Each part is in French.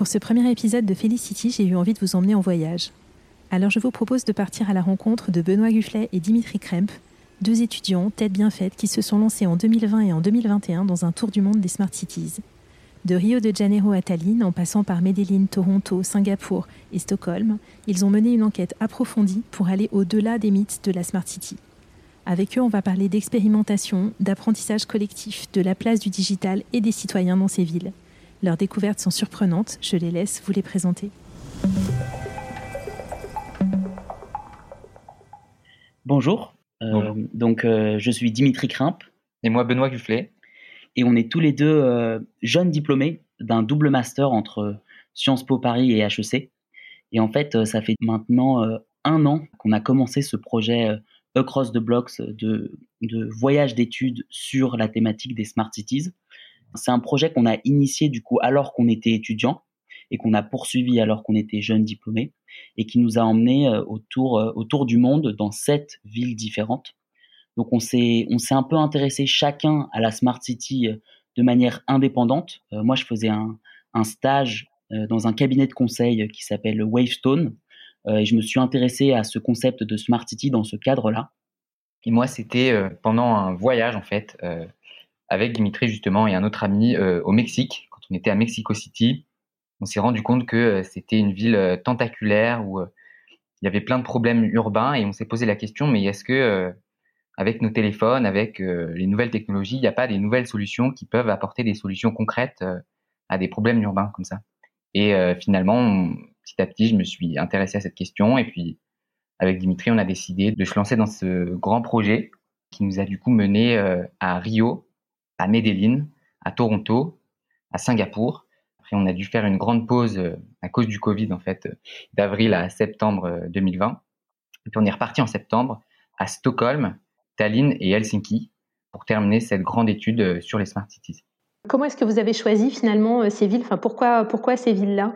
Pour ce premier épisode de Felicity, j'ai eu envie de vous emmener en voyage. Alors je vous propose de partir à la rencontre de Benoît Gufflet et Dimitri Kremp, deux étudiants, tête bien faites, qui se sont lancés en 2020 et en 2021 dans un tour du monde des Smart Cities. De Rio de Janeiro à Tallinn, en passant par Medellin, Toronto, Singapour et Stockholm, ils ont mené une enquête approfondie pour aller au-delà des mythes de la Smart City. Avec eux, on va parler d'expérimentation, d'apprentissage collectif, de la place du digital et des citoyens dans ces villes. Leurs découvertes sont surprenantes, je les laisse vous les présenter. Bonjour, euh, donc euh, je suis Dimitri Krimp. Et moi Benoît Gufflet. Et on est tous les deux euh, jeunes diplômés d'un double master entre Sciences Po Paris et HEC. Et en fait, ça fait maintenant un an qu'on a commencé ce projet Across the Blocks de, de voyage d'études sur la thématique des Smart Cities. C'est un projet qu'on a initié du coup alors qu'on était étudiant et qu'on a poursuivi alors qu'on était jeune diplômé et qui nous a emmené euh, autour, euh, autour du monde dans sept villes différentes. Donc on s'est on s'est un peu intéressé chacun à la smart city euh, de manière indépendante. moi je faisais un, un stage dans un cabinet de conseil qui s'appelle Wavestone et je me suis intéressé à ce concept de smart city dans ce cadre-là. Et moi c'était pendant un voyage en fait avec Dimitri justement et un autre ami euh, au Mexique. Quand on était à Mexico City, on s'est rendu compte que euh, c'était une ville euh, tentaculaire où il y avait plein de problèmes urbains et on s'est posé la question mais est-ce que avec nos téléphones, avec les nouvelles technologies, il n'y a pas des nouvelles solutions qui peuvent apporter des solutions concrètes à des problèmes urbains comme ça? Et finalement, petit à petit, je me suis intéressé à cette question et puis avec Dimitri, on a décidé de se lancer dans ce grand projet qui nous a du coup mené à Rio à Medellin, à Toronto, à Singapour. Après, on a dû faire une grande pause euh, à cause du Covid, en fait, euh, d'avril à septembre 2020. Euh, et puis, on est reparti en septembre à Stockholm, Tallinn et Helsinki pour terminer cette grande étude sur les smart cities. Comment est-ce que vous avez choisi finalement ces villes? Enfin, pourquoi, pourquoi ces villes-là?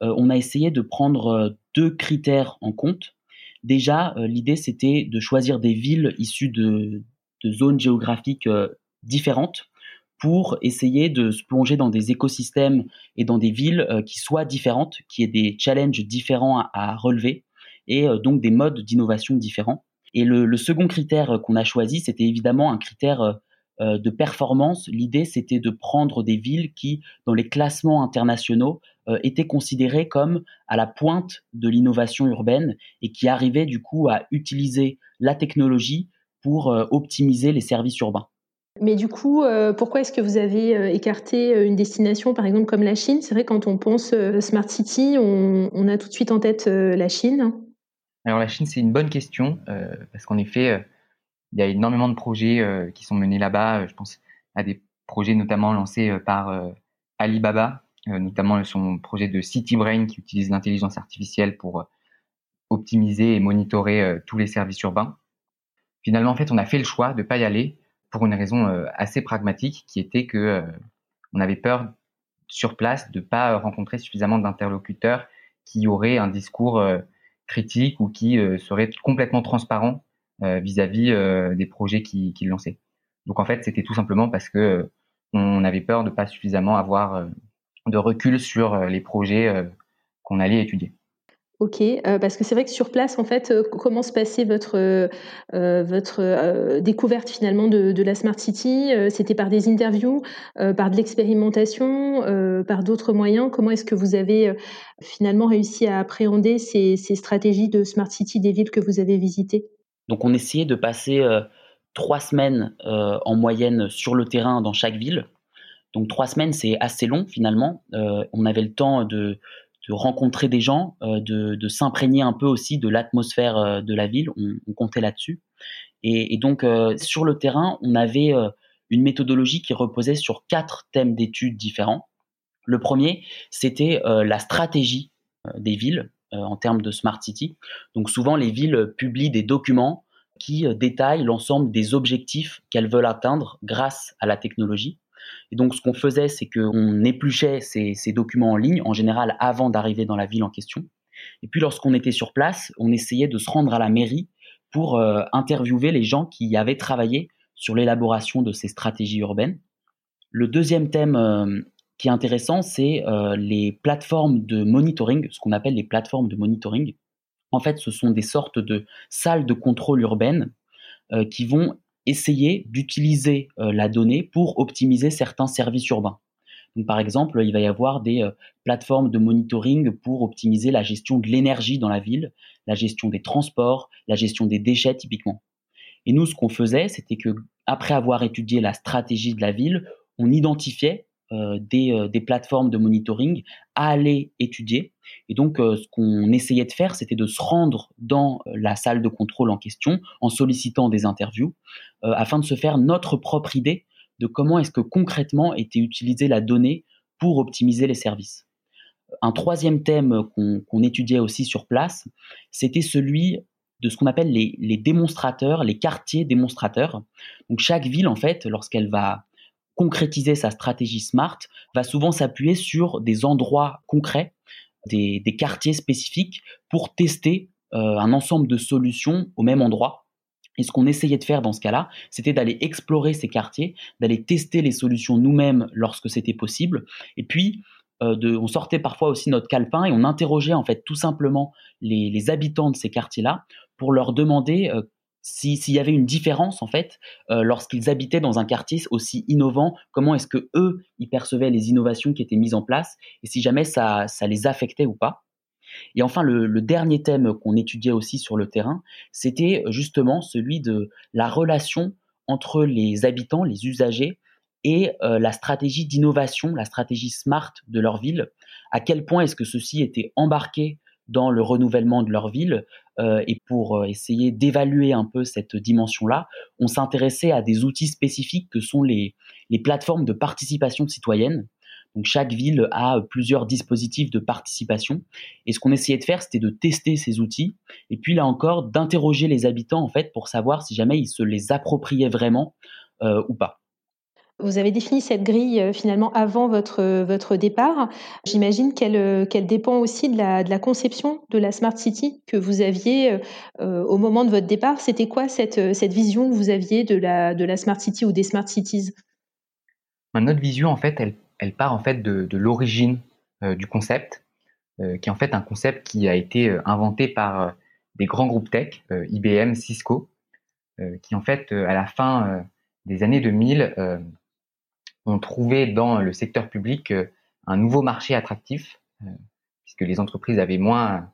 On a essayé de prendre deux critères en compte. Déjà, l'idée, c'était de choisir des villes issues de, de zones géographiques différentes pour essayer de se plonger dans des écosystèmes et dans des villes euh, qui soient différentes, qui aient des challenges différents à, relever et euh, donc des modes d'innovation différents. Et le, second critère qu'on a choisi, c'était évidemment un critère euh, de performance. L'idée, c'était de prendre des villes qui, dans les classements internationaux, étaient considérées comme à la pointe de l'innovation urbaine et qui arrivaient du coup à utiliser la technologie pour optimiser les services urbains. Mais du coup, euh, pourquoi est-ce que vous avez euh, écarté euh, une destination, par exemple, comme la Chine? C'est vrai, quand on pense Smart City, on, a tout de suite en tête la Chine. Alors la Chine, c'est une bonne question, parce qu'en effet, il y a énormément de projets qui sont menés là-bas. Je pense à des projets notamment lancés par Alibaba, notamment son projet de City Brain qui utilise l'intelligence artificielle pour optimiser et monitorer tous les services urbains. Finalement, en fait, on a fait le choix de ne pas y aller pour une raison euh, assez pragmatique qui était que euh, on avait peur sur place de pas rencontrer suffisamment d'interlocuteurs qui auraient un discours euh, critique ou qui seraient complètement transparents vis-à-vis des projets qu'ils qui lançaient. Donc en fait, c'était tout simplement parce que on avait peur de pas suffisamment avoir de recul sur les projets qu'on allait étudier. Ok, euh, parce que c'est vrai que sur place, en fait, euh, comment se passait votre, euh, votre découverte finalement de, la Smart City C'était par des interviews, par de l'expérimentation, par d'autres moyens? Comment est-ce que vous avez finalement réussi à appréhender ces, ces, stratégies de Smart City des villes que vous avez visitées? Donc on essayait de passer trois semaines en moyenne sur le terrain dans chaque ville. Donc trois semaines, c'est assez long finalement. on avait le temps de de rencontrer des gens, euh, de, s'imprégner un peu aussi de l'atmosphère euh, de la ville. On, comptait là-dessus. Et, donc euh, sur le terrain, on avait une méthodologie qui reposait sur quatre thèmes d'études différents. Le premier, c'était la stratégie des villes en termes de smart city. Donc souvent, les villes publient des documents qui détaillent l'ensemble des objectifs qu'elles veulent atteindre grâce à la technologie. Et donc, ce qu'on faisait, c'est qu'on épluchait ces, documents en ligne, en général avant d'arriver dans la ville en question. Et puis, lorsqu'on était sur place, on essayait de se rendre à la mairie pour euh, interviewer les gens qui avaient travaillé sur l'élaboration de ces stratégies urbaines. Le deuxième thème euh, qui est intéressant, c'est euh, les plateformes de monitoring, ce qu'on appelle les plateformes de monitoring. En fait, ce sont des sortes de salles de contrôle urbaines qui vont essayer d'utiliser euh, la donnée pour optimiser certains services urbains. par exemple, il va y avoir des euh, plateformes de monitoring pour optimiser la gestion de l'énergie dans la ville, la gestion des transports, la gestion des déchets typiquement. Et nous, ce qu'on faisait, c'était que après avoir étudié la stratégie de la ville, on identifiait euh, euh, des, plateformes de monitoring à aller étudier. Et donc, euh, ce qu'on essayait de faire, c'était de se rendre dans la salle de contrôle en question en sollicitant des interviews afin de se faire notre propre idée de comment est-ce que concrètement était utilisée la donnée pour optimiser les services. Un troisième thème qu'on étudiait aussi sur place, c'était celui de ce qu'on appelle les, les, démonstrateurs, les quartiers démonstrateurs. Donc chaque ville, en fait, lorsqu'elle va concrétiser sa stratégie smart va souvent s'appuyer sur des endroits concrets, des, quartiers spécifiques pour tester euh, un ensemble de solutions au même endroit. Et ce qu'on essayait de faire dans ce cas-là, c'était d'aller explorer ces quartiers, d'aller tester les solutions nous-mêmes lorsque c'était possible, et puis euh, on sortait parfois aussi notre calepin et on interrogeait en fait tout simplement les, habitants de ces quartiers-là pour leur demander euh, s'il y avait une différence en fait euh, lorsqu'ils habitaient dans un quartier aussi innovant, comment est-ce que eux ils percevaient les innovations qui étaient mises en place et si jamais ça, ça les affectait ou pas. Et enfin, le, dernier thème qu'on étudiait aussi sur le terrain, c'était justement celui de la relation entre les habitants, les usagers et euh, la stratégie d'innovation, la stratégie smart de leur ville. À quel point est-ce que ceci était embarqué dans le renouvellement de leur ville. Euh, et pour euh, essayer d'évaluer un peu cette dimension-là, on s'intéressait à des outils spécifiques que sont les, les plateformes de participation citoyenne. Donc chaque ville a plusieurs dispositifs de participation. Et ce qu'on essayait de faire, c'était de tester ces outils. Et puis là encore, d'interroger les habitants en fait pour savoir si jamais ils se les appropriaient vraiment euh, ou pas. Vous avez défini cette grille euh, finalement avant votre, euh, votre départ. J'imagine qu'elle euh, qu'elle dépend aussi de la, conception de la Smart City que vous aviez au moment de votre départ. C'était quoi cette, cette vision que vous aviez de la, de la Smart City ou des Smart Cities? Ben, Notre vision, en fait, elle, elle part en fait de l'origine du concept, qui est en fait un concept qui a été inventé par des grands groupes tech, IBM, Cisco, qui en fait, à la fin des années 2000, ont trouvé dans le secteur public euh, un nouveau marché attractif, euh, puisque les entreprises avaient moins,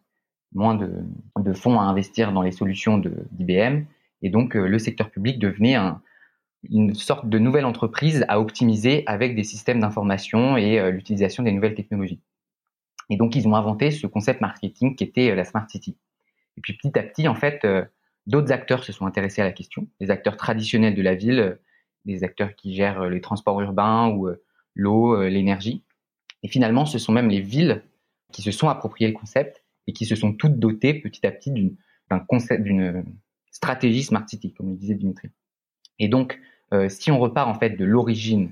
moins de, fonds à investir dans les solutions d'IBM, et donc euh, le secteur public devenait un, une sorte de nouvelle entreprise à optimiser avec des systèmes d'information et l'utilisation des nouvelles technologies. Et donc, ils ont inventé ce concept marketing qui était la Smart City. Et puis, petit à petit, en fait, d'autres acteurs se sont intéressés à la question. Les acteurs traditionnels de la ville, des acteurs qui gèrent euh, les transports urbains ou euh, l'eau, euh, l'énergie. Et finalement, ce sont même les villes qui se sont appropriées le concept et qui se sont toutes dotées petit à petit d'un concept, d'une stratégie Smart City, comme le disait Dimitri. Et donc, si on repart en fait de l'origine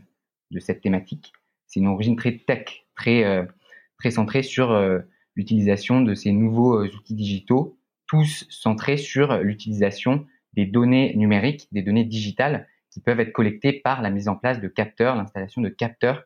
de cette thématique, c'est une origine très tech, très très centrée sur l'utilisation de ces nouveaux outils digitaux, tous centrés sur l'utilisation des données numériques, des données digitales, qui peuvent être collectés par la mise en place de capteurs, l'installation de capteurs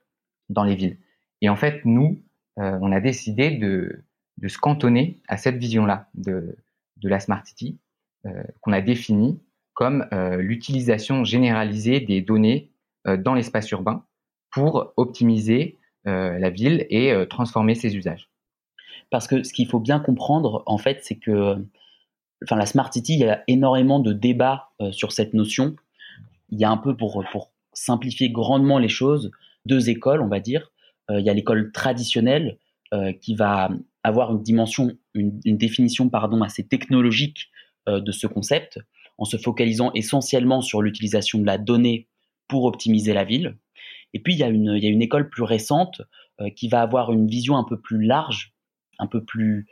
dans les villes. Et en fait, nous, euh, on a décidé de, se cantonner à cette vision-là de, de la Smart City, euh, qu'on a définie comme euh, l'utilisation généralisée des données dans l'espace urbain pour optimiser la ville et transformer ses usages. Parce que ce qu'il faut bien comprendre, en fait, c'est que enfin, la Smart City, il y a énormément de débats sur cette notion il y a un peu pour, simplifier grandement les choses, deux écoles, on va dire. Euh, il y a l'école traditionnelle euh, qui va avoir une dimension, une, définition pardon assez technologique euh, de ce concept, en se focalisant essentiellement sur l'utilisation de la donnée pour optimiser la ville. Et puis il y a une, il y a une école plus récente qui va avoir une vision un peu plus large, un peu plus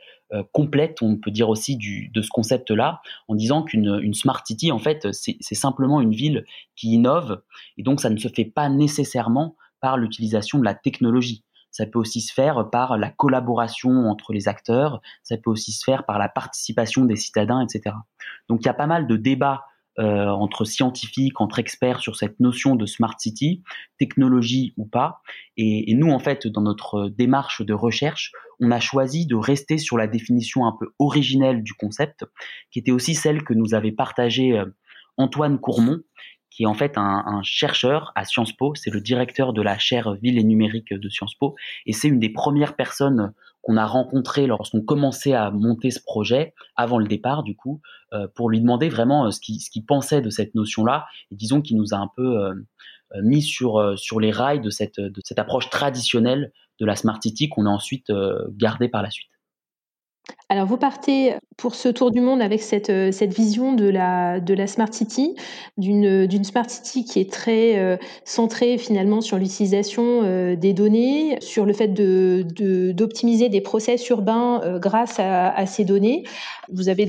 complète, on peut dire aussi du, de ce concept-là, en disant qu'une une smart city, en fait, c'est simplement une ville qui innove, et donc ça ne se fait pas nécessairement par l'utilisation de la technologie. Ça peut aussi se faire par la collaboration entre les acteurs, ça peut aussi se faire par la participation des citadins, etc. Donc il y a pas mal de débats euh, entre scientifiques, entre experts sur cette notion de smart city, technologie ou pas. Et, et, nous, en fait, dans notre démarche de recherche, on a choisi de rester sur la définition un peu originelle du concept, qui était aussi celle que nous avait partagée euh, Antoine Courmont, qui est en fait un, chercheur à Sciences Po. C'est le directeur de la chaire Ville et numérique de Sciences Po. Et c'est une des premières personnes qu'on a rencontrées lorsqu'on commençait à monter ce projet, avant le départ du coup, euh, pour lui demander vraiment euh, ce qu'il pensait de cette notion-là. Et disons qu'il nous a un peu euh, mis sur, les rails de cette approche traditionnelle de la Smart City qu'on a ensuite gardée par la suite. Alors vous partez pour ce tour du monde avec cette, euh, cette vision de la, de la Smart City, d'une, d'une Smart City qui est très euh, centrée finalement sur l'utilisation euh, des données, sur le fait de, de, d'optimiser des process urbains grâce à, à, ces données. Vous avez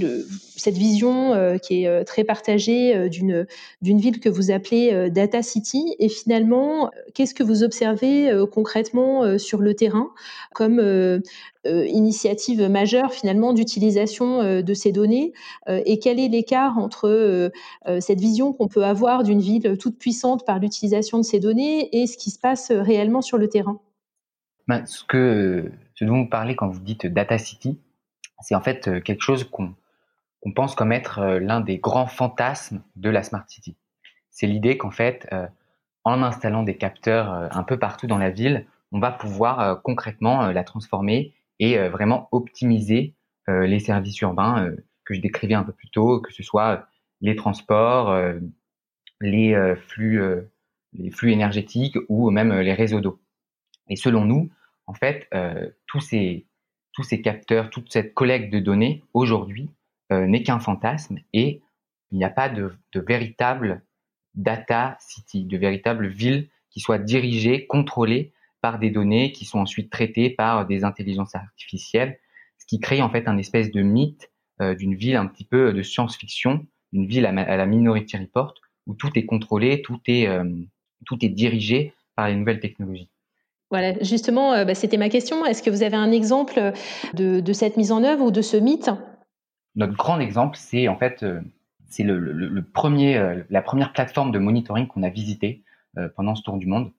cette vision qui est très partagée d'une ville que vous appelez Data City. Et finalement, qu'est-ce que vous observez concrètement sur le terrain comme initiative majeure finalement d'utilisation euh, de ces données euh, et quel est l'écart entre euh, cette vision qu'on peut avoir d'une ville toute puissante par l'utilisation de ces données et ce qui se passe réellement sur le terrain? Ben, ce, dont vous parlez quand vous dites Data City, c'est en fait quelque chose qu'on pense comme être l'un des grands fantasmes de la Smart City. C'est l'idée qu'en fait, en installant des capteurs un peu partout dans la ville, on va pouvoir concrètement la transformer et vraiment optimiser les services urbains euh, que je décrivais un peu plus tôt, que ce soit les transports, euh, les flux, les flux énergétiques ou même les réseaux d'eau. Et selon nous, en fait, tous ces tous ces capteurs, toute cette collecte de données aujourd'hui n'est qu'un fantasme et il n'y a pas de, de, véritable data city, de véritable ville qui soit dirigée, contrôlée par des données qui sont ensuite traitées par des intelligences artificielles qui crée en fait un espèce de mythe euh, d'une ville un petit peu de science-fiction, une ville à, la Minority Report, où tout est contrôlé, tout est, euh, tout est dirigé par les nouvelles technologies. Voilà, justement, euh, bah, c'était ma question. Est-ce que vous avez un exemple de, de, cette mise en œuvre ou de ce mythe? Notre grand exemple, c'est en fait c'est le, le, premier, la première plateforme de monitoring qu'on a visité pendant ce tour du monde.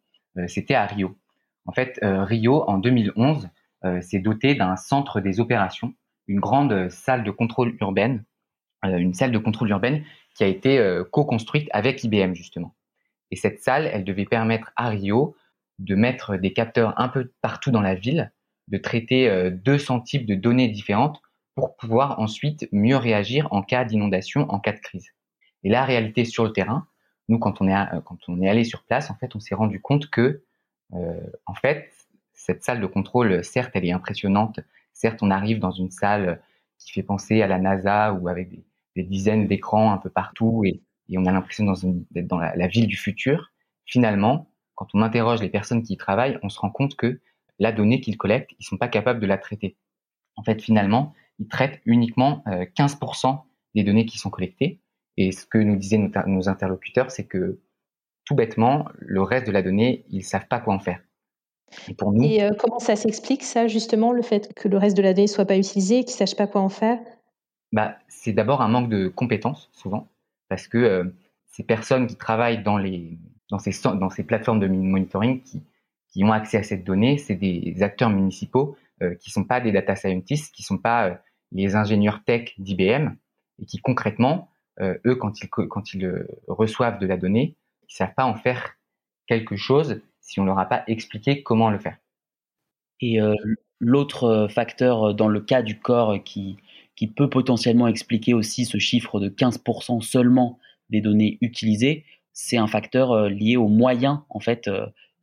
C'était à Rio. En fait, Rio, en 2011, euh, c'est doté d'un centre des opérations, une grande salle de contrôle urbaine, euh, une salle de contrôle urbaine qui a été euh, co-construite avec IBM justement. Et cette salle, elle devait permettre à Rio de mettre des capteurs un peu partout dans la ville, de traiter 200 types de données différentes pour pouvoir ensuite mieux réagir en cas d'inondation, en cas de crise. Et la réalité sur le terrain, nous quand on est quand on est allé sur place, en fait, on s'est rendu compte que en fait, cette salle de contrôle, certes, elle est impressionnante. Certes, on arrive dans une salle qui fait penser à la NASA ou avec des, dizaines d'écrans un peu partout et, on a l'impression d'être dans la, ville du futur. Finalement, quand on interroge les personnes qui y travaillent, on se rend compte que la donnée qu'ils collectent, ils sont pas capables de la traiter. En fait, finalement, ils traitent uniquement 15% euh, des données qui sont collectées. Et ce que nous disaient nos, interlocuteurs, c'est que tout bêtement, le reste de la donnée, ils savent pas quoi en faire. Et, pour nous... et euh, comment ça s'explique, ça, justement, le fait que le reste de la donnée ne soit pas utilisé, qu'ils ne sachent pas quoi en faire? Bah, C'est d'abord un manque de compétences, souvent, parce que euh, ces personnes qui travaillent dans, les, dans, ces, dans ces plateformes de monitoring, qui, qui ont accès à cette donnée, c'est des acteurs municipaux euh, qui ne sont pas des data scientists, qui ne sont pas les ingénieurs tech d'IBM, et qui concrètement, eux, quand ils, quand ils reçoivent de la donnée, ils ne savent pas en faire quelque chose si on leur a pas expliqué comment le faire. Et euh, l'autre euh, facteur euh, dans le cas du corps qui, qui peut potentiellement expliquer aussi ce chiffre de 15% seulement des données utilisées, c'est un facteur lié aux moyens en fait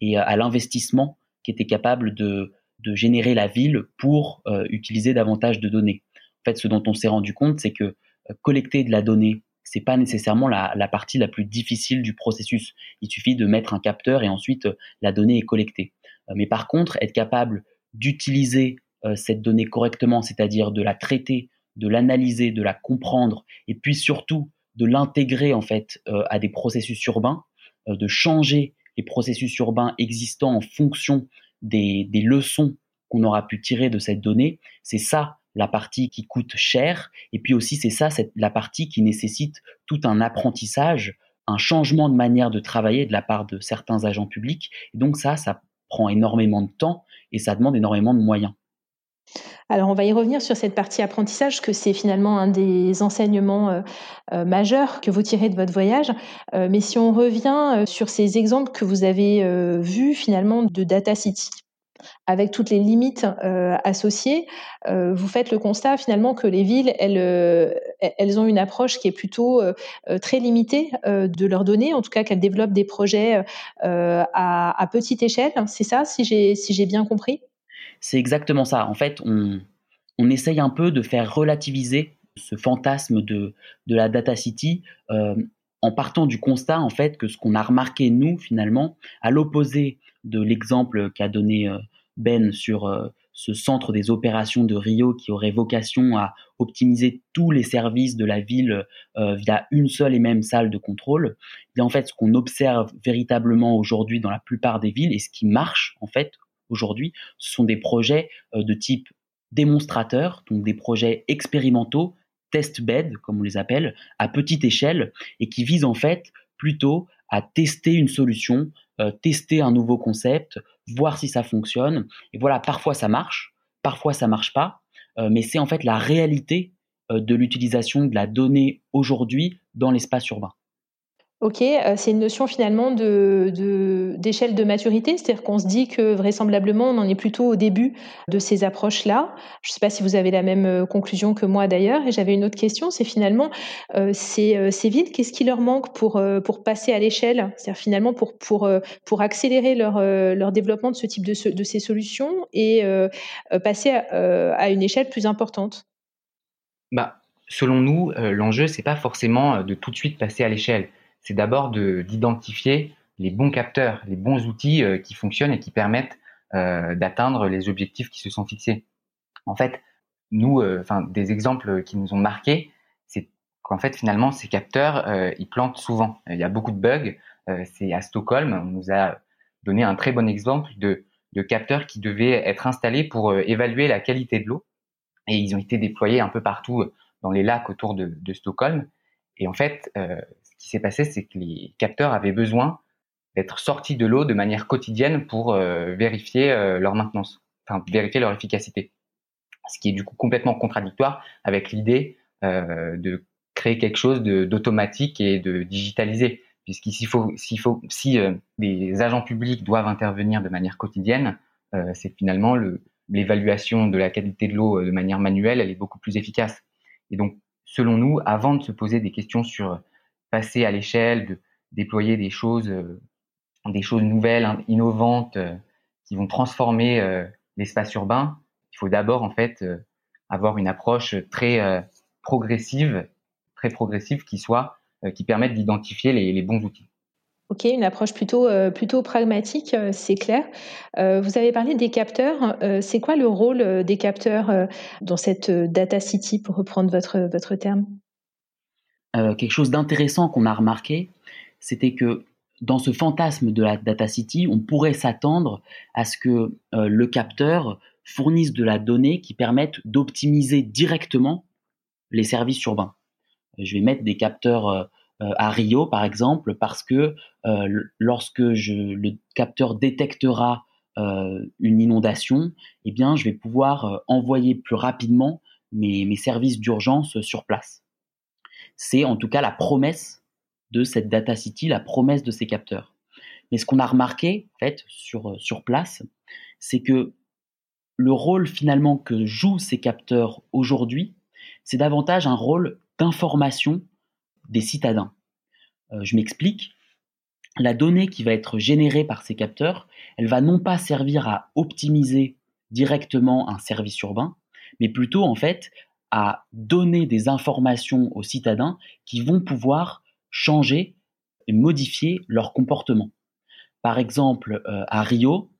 et à l'investissement qui était capable de, de générer la ville pour utiliser davantage de données. En fait, ce dont on s'est rendu compte, c'est que collecter de la donnée, c'est pas nécessairement la, partie la plus difficile du processus. Il suffit de mettre un capteur et ensuite la donnée est collectée. mais par contre, être capable d'utiliser cette donnée correctement, c'est-à-dire de la traiter, de l'analyser, de la comprendre, et puis surtout de l'intégrer en fait à des processus urbains, de changer les processus urbains existants en fonction des leçons qu'on aura pu tirer de cette donnée, c'est ça la partie qui coûte cher, et puis aussi c'est ça la partie qui nécessite tout un apprentissage, un changement de manière de travailler de la part de certains agents publics. Et donc ça, ça prend énormément de temps et ça demande énormément de moyens. Alors, on va y revenir sur cette partie apprentissage, que c'est finalement un des enseignements euh, euh, majeurs que vous tirez de votre voyage. Euh, mais si on revient sur ces exemples que vous avez vus finalement de Data City, avec toutes les limites associées, vous faites le constat finalement que les villes, elles, elles ont une approche qui est plutôt très limitée de leurs données, en tout cas qu'elles développent des projets à, petite échelle. C'est ça, si j'ai si bien compris? C'est exactement ça. En fait, on, on, essaye un peu de faire relativiser ce fantasme de, de la data city euh, en partant du constat en fait que ce qu'on a remarqué nous finalement, à l'opposé de l'exemple qu'a donné euh, Ben sur euh, ce centre des opérations de Rio qui aurait vocation à optimiser tous les services de la ville via une seule et même salle de contrôle. Et en fait, ce qu'on observe véritablement aujourd'hui dans la plupart des villes et ce qui marche en fait aujourd'hui, ce sont des projets euh, de type démonstrateur, donc des projets expérimentaux, test bed, comme on les appelle, à petite échelle, et qui visent en fait plutôt à tester une solution, euh, tester un nouveau concept, voir si ça fonctionne. Et voilà, parfois ça marche, parfois ça marche pas, euh, mais c'est en fait la réalité de l'utilisation de la donnée aujourd'hui dans l'espace urbain. Ok, euh, c'est une notion finalement de, d'échelle de, maturité, c'est-à-dire qu'on se dit que vraisemblablement on en est plutôt au début de ces approches-là. Je ne sais pas si vous avez la même euh, conclusion que moi d'ailleurs. Et j'avais une autre question, c'est finalement euh, ces, ces, villes, qu'est-ce qui leur manque pour, pour passer à l'échelle, c'est-à-dire finalement pour, pour, pour accélérer leur, leur développement de ce type de, de ces solutions et passer à, à, une échelle plus importante? Bah, Selon nous, l'enjeu, c'est pas forcément de tout de suite passer à l'échelle c'est d'abord d'identifier les bons capteurs, les bons outils euh, qui fonctionnent et qui permettent euh, d'atteindre les objectifs qui se sont fixés. En fait, nous, euh, enfin, des exemples qui nous ont marqués, c'est qu'en fait, finalement, ces capteurs, ils plantent souvent. Il y a beaucoup de bugs. c'est à Stockholm, on nous a donné un très bon exemple de, de capteurs qui devaient être installés pour évaluer la qualité de l'eau. Et ils ont été déployés un peu partout dans les lacs autour de, de Stockholm. Et en fait, qui s'est passé, c'est que les capteurs avaient besoin d'être sortis de l'eau de manière quotidienne pour euh, vérifier euh, leur maintenance, enfin vérifier leur efficacité. Ce qui est du coup complètement contradictoire avec l'idée euh, de créer quelque chose d'automatique et de digitalisé, puisqu'ici faut, s'il faut, si des agents publics doivent intervenir de manière quotidienne, c'est finalement l'évaluation de la qualité de l'eau de manière manuelle, elle est beaucoup plus efficace. Et donc, selon nous, avant de se poser des questions sur passer à l'échelle, de déployer des choses, euh, des choses nouvelles, innovantes, euh, qui vont transformer euh, l'espace urbain, il faut d'abord en fait avoir une approche très progressive, très progressive qui soit, qui permette d'identifier les, bons outils. Ok, une approche plutôt, plutôt pragmatique, c'est clair. vous avez parlé des capteurs. c'est quoi le rôle des capteurs dans cette data city, pour reprendre votre, votre terme? Euh, quelque chose d'intéressant qu'on a remarqué, c'était que dans ce fantasme de la data city, on pourrait s'attendre à ce que euh, le capteur fournisse de la donnée qui permette d'optimiser directement les services urbains. Je vais mettre des capteurs euh, à Rio, par exemple, parce que lorsque le capteur détectera une inondation, eh bien, je vais pouvoir envoyer plus rapidement mes services d'urgence sur place. C'est en tout cas la promesse de cette data city, la promesse de ces capteurs. Mais ce qu'on a remarqué, en fait, sur, euh, sur place, c'est que le rôle finalement que jouent ces capteurs aujourd'hui, c'est davantage un rôle d'information des citadins. Euh, je m'explique. La donnée qui va être générée par ces capteurs, elle va non pas servir à optimiser directement un service urbain, mais plutôt en fait à donner des informations aux citadins qui vont pouvoir changer et modifier leur comportement. Par exemple, euh, à Rio,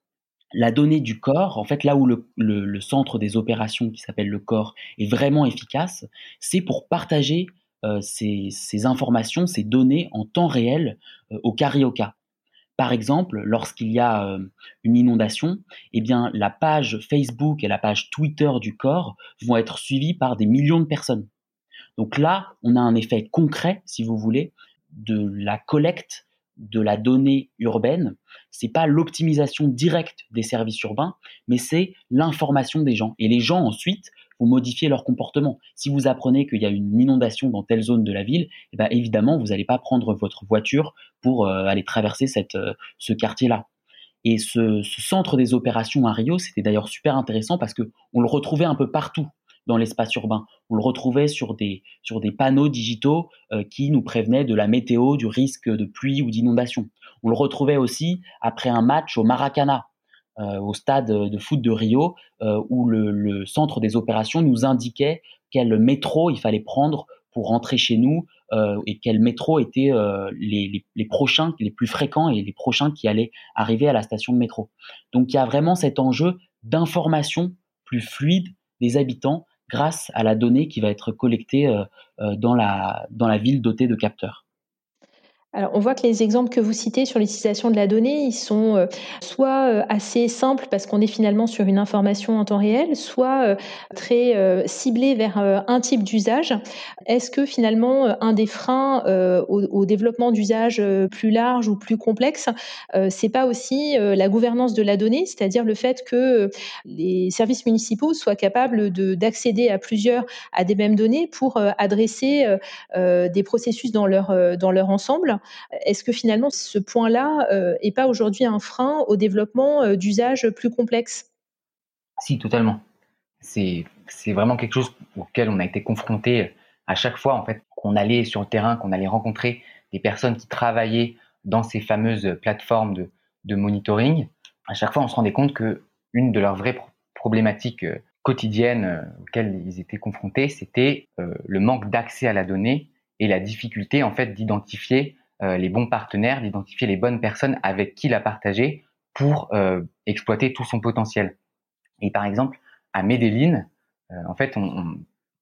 la donnée du corps, en fait, là où le, centre des opérations qui s'appelle le corps est vraiment efficace, c'est pour partager euh, ces, informations, ces données en temps réel euh, au carioca. Par exemple, lorsqu'il y a euh, une inondation, eh bien, la page Facebook et la page Twitter du corps vont être suivies par des millions de personnes. Donc là, on a un effet concret, si vous voulez, de la collecte de la donnée urbaine. C'est pas l'optimisation directe des services urbains, mais c'est l'information des gens. Et les gens ensuite vont modifier leur comportement. Si vous apprenez qu'il y a une inondation dans telle zone de la ville, eh ben, évidemment, vous n'allez pas prendre votre voiture pour euh, aller traverser cette, euh, ce quartier-là. Et ce, centre des opérations à Rio, c'était d'ailleurs super intéressant parce que on le retrouvait un peu partout dans l'espace urbain. On le retrouvait sur des, sur des panneaux digitaux euh, qui nous prévenaient de la météo, du risque de pluie ou d'inondation. On le retrouvait aussi après un match au Maracana, au stade de foot de Rio, euh, où le, centre des opérations nous indiquait quel métro il fallait prendre pour rentrer chez nous euh, et quel métro étaient les, les, prochains, les plus fréquents et les prochains qui allaient arriver à la station de métro. Donc il y a vraiment cet enjeu d'information plus fluide des habitants grâce à la donnée qui va être collectée dans, la, dans la ville dotée de capteurs. Alors, on voit que les exemples que vous citez sur l'utilisation de la donnée, ils sont euh, soit euh, assez simples parce qu'on est finalement sur une information en temps réel, soit euh, très ciblés vers un type d'usage. Est-ce que finalement un des freins au, développement d'usages plus larges ou plus complexes, c'est pas aussi la gouvernance de la donnée, c'est-à-dire le fait que les services municipaux soient capables d'accéder à plusieurs à des mêmes données pour adresser des processus dans leur dans leur ensemble? Est-ce que finalement ce point-là n'est euh, pas aujourd'hui un frein au développement euh, d'usages plus complexes? Si, totalement. C'est vraiment quelque chose auquel on a été confronté à chaque fois en fait qu'on allait sur le terrain, qu'on allait rencontrer des personnes qui travaillaient dans ces fameuses plateformes de, monitoring. À chaque fois, on se rendait compte que une de leurs vraies problématiques euh, quotidiennes auxquelles ils étaient confrontés, c'était le manque d'accès à la donnée et la difficulté en fait d'identifier euh, les bons partenaires, d'identifier les bonnes personnes avec qui la partager pour euh, exploiter tout son potentiel. Et par exemple, à Medellin, euh, en fait, on,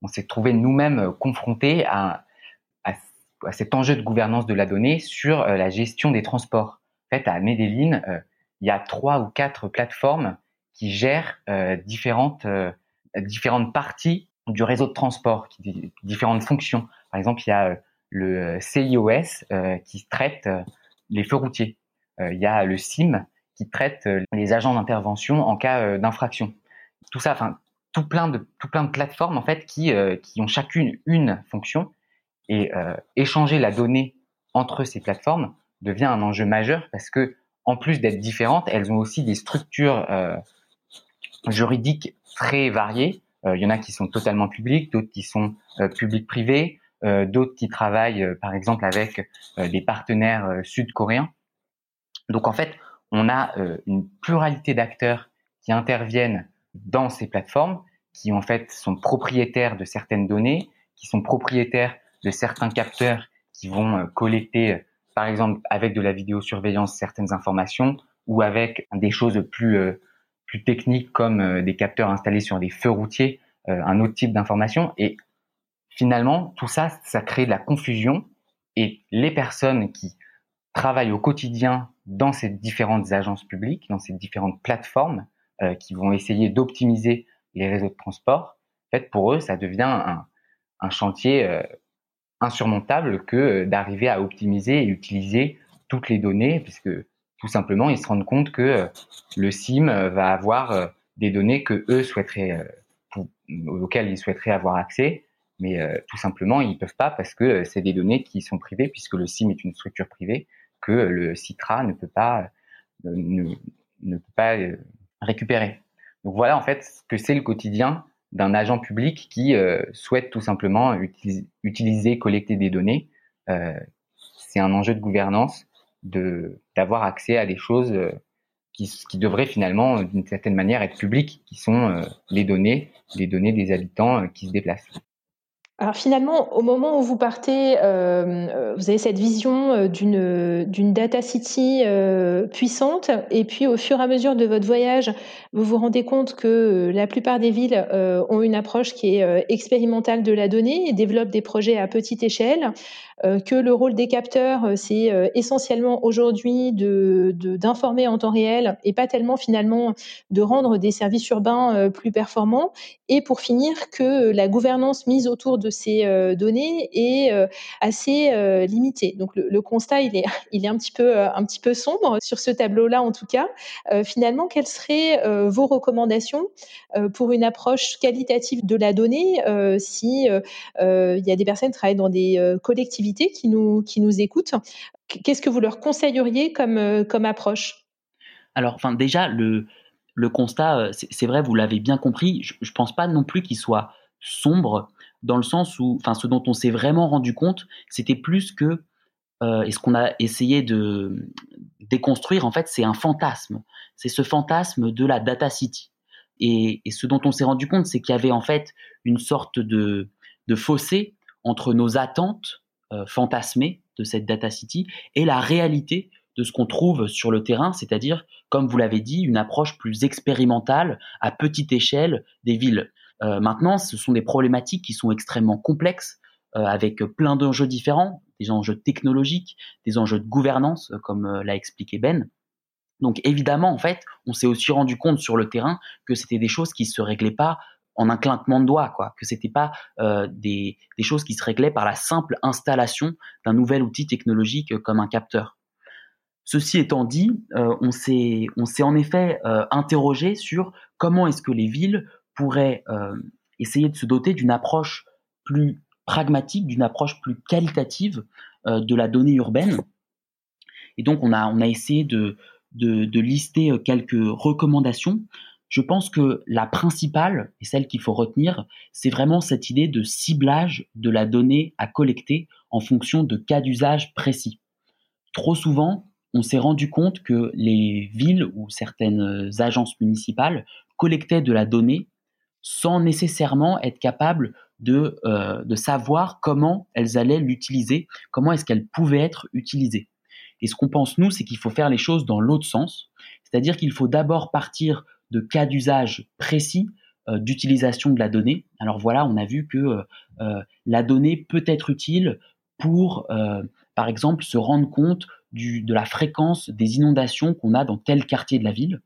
s'est trouvé nous-mêmes confrontés à, cet enjeu de gouvernance de la donnée sur la gestion des transports. En fait, à Medellin, il y a trois ou quatre plateformes qui gèrent différentes, différentes parties du réseau de transport, qui, différentes fonctions. Par exemple, il y a le euh, CIOS euh, qui traite euh, les feux routiers. Il y a le CIM qui traite les agents d'intervention en cas d'infraction. Tout ça, enfin, tout plein de tout plein de plateformes en fait qui qui ont chacune une fonction et échanger la donnée entre ces plateformes devient un enjeu majeur parce que en plus d'être différentes, elles ont aussi des structures juridiques très variées. Il y en a qui sont totalement publiques, d'autres qui sont euh, d'autres qui travaillent euh, par exemple avec euh, des partenaires sud-coréens. Donc en fait, on a une pluralité d'acteurs qui interviennent dans ces plateformes, qui en fait sont propriétaires de certaines données, qui sont propriétaires de certains capteurs qui vont collecter, par exemple avec de la vidéosurveillance, certaines informations, ou avec des choses plus plus techniques comme des capteurs installés sur des feux routiers, un autre type d'information. Et finalement, tout ça, ça crée de la confusion et les personnes qui travaillent au quotidien dans ces différentes agences publiques, dans ces différentes plateformes euh, qui vont essayer d'optimiser les réseaux de transport, en fait, pour eux, ça devient un, chantier euh, insurmontable que euh, d'arriver à optimiser et utiliser toutes les données, puisque tout simplement, ils se rendent compte que le SIM va avoir des données que eux souhaiteraient, auxquelles ils souhaiteraient avoir accès, mais euh, tout simplement, ils peuvent pas parce que euh, c'est des données qui sont privées, puisque le SIM est une structure privée, que le Citra ne peut pas, euh, ne, ne, peut pas récupérer. Donc voilà en fait ce que c'est le quotidien d'un agent public qui souhaite tout simplement utiliser, utiliser, collecter des données. c'est un enjeu de gouvernance de d'avoir accès à des choses qui, qui devraient finalement, d'une certaine manière, être publiques, qui sont les données, les données des habitants qui se déplacent. Alors finalement, au moment où vous partez, euh, vous avez cette vision euh, d'une data city euh, puissante, et puis au fur et à mesure de votre voyage, vous vous rendez compte que la plupart des villes ont une approche qui est expérimentale de la donnée et développent des projets à petite échelle. Euh, que le rôle des capteurs, euh, c'est euh, essentiellement aujourd'hui de, d'informer en temps réel et pas tellement finalement de rendre des services urbains plus performants. Et pour finir, que la gouvernance mise autour de ces données est assez limitée. Donc le, constat, il est, il est un petit peu, un petit peu sombre sur ce tableau-là en tout cas. finalement, quelles seraient vos recommandations pour une approche qualitative de la donnée si il y a des personnes qui travaillent dans des collectivités qui nous, qui nous écoutent. Qu'est-ce que vous leur conseilleriez comme, euh, comme approche? Alors, enfin, déjà, le, le constat, euh, c'est vrai, vous l'avez bien compris, je ne pense pas non plus qu'il soit sombre, dans le sens où, enfin, ce dont on s'est vraiment rendu compte, c'était plus que, euh, et ce qu'on a essayé de déconstruire, en fait, c'est un fantasme. C'est ce fantasme de la data city. Et, ce dont on s'est rendu compte, c'est qu'il y avait en fait une sorte de, fossé entre nos attentes euh, fantasmée de cette data city et la réalité de ce qu'on trouve sur le terrain, c'est-à-dire, comme vous l'avez dit, une approche plus expérimentale à petite échelle des villes. Euh, maintenant, ce sont des problématiques qui sont extrêmement complexes, euh, avec plein d'enjeux différents, des enjeux technologiques, des enjeux de gouvernance, comme l'a expliqué Ben. Donc évidemment, en fait, on s'est aussi rendu compte sur le terrain que c'était des choses qui se réglaient pas en un clinquement de doigts, quoi, que c'était pas euh, des, choses qui se réglaient par la simple installation d'un nouvel outil technologique euh, comme un capteur. Ceci étant dit, euh, on s'est on s'est en effet euh, interrogé sur comment est-ce que les villes pourraient euh, essayer de se doter d'une approche plus pragmatique, d'une approche plus qualitative euh, de la donnée urbaine. Et donc on a on a essayé de de, de lister quelques recommandations je pense que la principale, et celle qu'il faut retenir, c'est vraiment cette idée de ciblage de la donnée à collecter en fonction de cas d'usage précis. Trop souvent, on s'est rendu compte que les villes ou certaines agences municipales collectaient de la donnée sans nécessairement être capables de, euh, de savoir comment elles allaient l'utiliser, comment est-ce qu'elle pouvait être utilisée. Et ce qu'on pense, nous, c'est qu'il faut faire les choses dans l'autre sens, c'est-à-dire qu'il faut d'abord partir de cas d'usage précis euh, d'utilisation de la donnée. Alors voilà, on a vu que euh, la donnée peut être utile pour, par exemple, se rendre compte de la fréquence des inondations qu'on a dans tel quartier de la ville.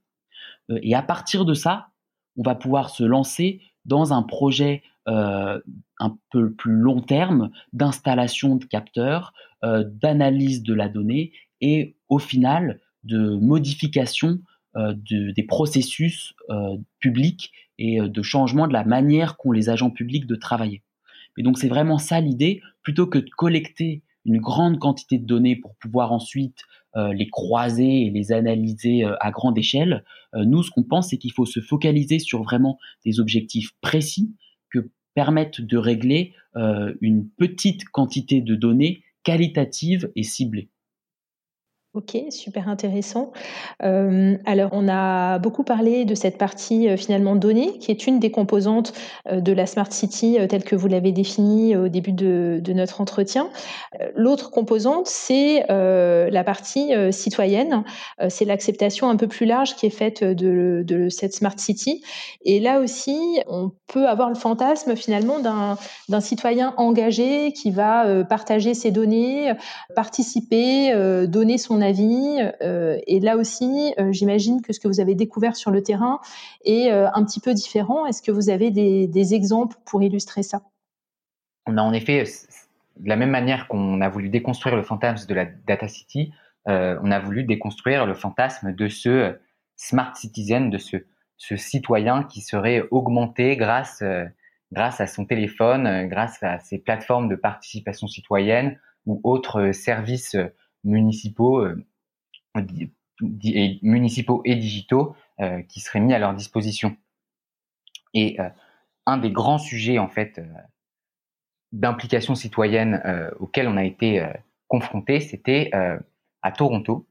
et à partir de ça, on va pouvoir se lancer dans un projet un peu plus long terme d'installation de capteurs, d'analyse de la donnée et au final de modification euh, des processus euh, publics et euh, de changement de la manière qu'ont les agents publics de travailler. Et donc c'est vraiment ça l'idée, plutôt que de collecter une grande quantité de données pour pouvoir ensuite les croiser et les analyser à grande échelle. nous, ce qu'on pense, c'est qu'il faut se focaliser sur vraiment des objectifs précis que permettent de régler une petite quantité de données qualitatives et ciblées. Ok, super intéressant. Euh, alors, on a beaucoup parlé de cette partie euh, finalement donnée, qui est une des composantes euh, de la Smart City telle que vous l'avez définie au début de, notre entretien. L'autre composante, c'est la partie citoyenne. c'est l'acceptation un peu plus large qui est faite de, de, cette Smart City. Et là aussi, on peut avoir le fantasme finalement d'un citoyen engagé qui va partager ses données, participer, donner son avis Euh, et là aussi, euh, j'imagine que ce que vous avez découvert sur le terrain est euh, un petit peu différent. Est-ce que vous avez des, exemples pour illustrer ça? On a en effet, de la même manière qu'on a voulu déconstruire le fantasme de la data city, on a voulu déconstruire le fantasme de ce smart citizen, de ce, citoyen qui serait augmenté grâce, grâce à son téléphone, grâce à ces plateformes de participation citoyenne ou autres services municipaux, euh, et, municipaux et digitaux euh, qui seraient mis à leur disposition. Et euh, un des grands sujets en fait d'implication citoyenne auquel on a été confronté, c'était à Toronto,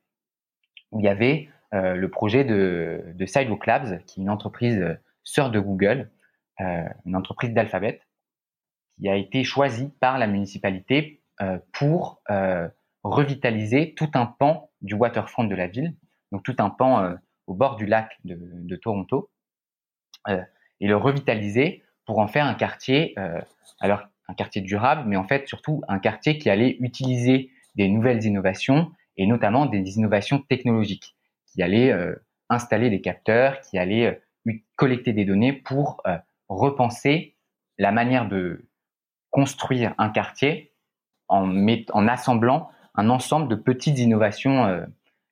où il y avait le projet de, de Sidewalk Labs, qui est une entreprise sœur de Google, une entreprise d'Alphabet, qui a été choisie par la municipalité pour revitaliser tout un pan du waterfront de la ville, donc tout un pan au bord du lac de, Toronto, et le revitaliser pour en faire un quartier, alors un quartier durable, mais en fait surtout un quartier qui allait utiliser des nouvelles innovations et notamment des innovations technologiques, qui allaient euh, installer des capteurs, qui allaient euh, collecter des données pour euh, repenser la manière de construire un quartier en, en assemblant un ensemble de petites innovations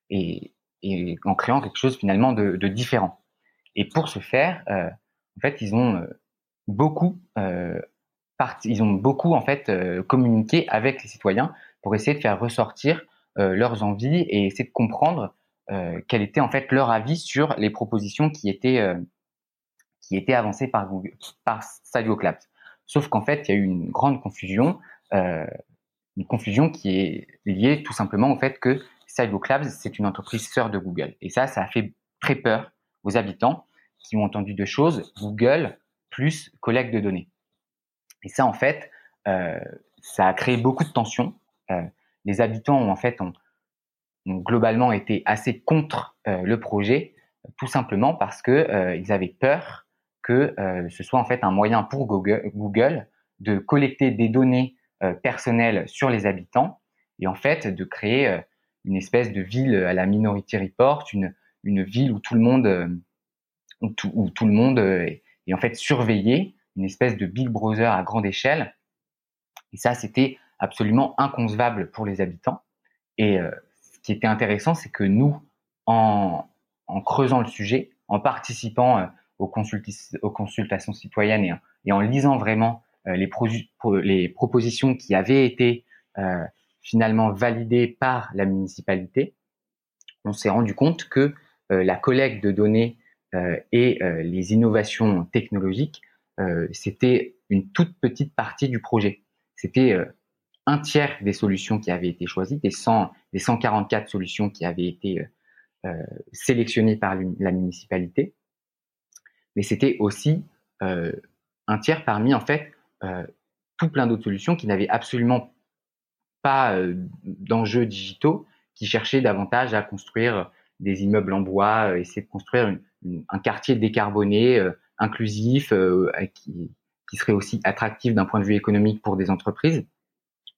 et, et, en créant quelque chose finalement de, de différent. Et pour ce faire, en fait, ils ont beaucoup ils ont beaucoup en fait euh, communiqué avec les citoyens pour essayer de faire ressortir euh, leurs envies et essayer de comprendre euh, quel était en fait leur avis sur les propositions qui étaient qui étaient avancées par Google, par Stadio. Sauf qu'en fait, il y a eu une grande confusion, une confusion qui est liée tout simplement au fait que Labs c'est une entreprise sœur de Google. Et ça, ça a fait très peur aux habitants qui ont entendu deux choses Google plus collecte de données. Et ça, en fait, euh, ça a créé beaucoup de tensions. Euh, les habitants ont en fait ont, globalement été assez contre euh, le projet, tout simplement parce que ils avaient peur que ce soit en fait un moyen pour Google de collecter des données personnelles sur les habitants et en fait de créer une espèce de ville à la Minority Report, une, une ville où tout le monde, où tout, où tout le monde est, en fait surveillé une espèce de Big Brother à grande échelle. Et ça, c'était absolument inconcevable pour les habitants. Et euh, ce qui était intéressant, c'est que nous, en, en, creusant le sujet, en participant euh, aux, aux, consultations citoyennes et, en lisant vraiment euh, les, propositions qui avaient été finalement validées par la municipalité, on s'est rendu compte que la collecte de données et les innovations technologiques euh, c'était une toute petite partie du projet. C'était euh, un tiers des solutions qui avaient été choisies, des, 100, des 144 solutions qui avaient été euh, sélectionnées par la municipalité. Mais c'était aussi un tiers parmi, en fait, tout plein d'autres solutions qui n'avaient absolument pas d'enjeux digitaux, qui cherchaient davantage à construire des immeubles en bois, essayer de construire un quartier décarboné, inclusif, euh, qui, serait aussi attractif d'un point de vue économique pour des entreprises.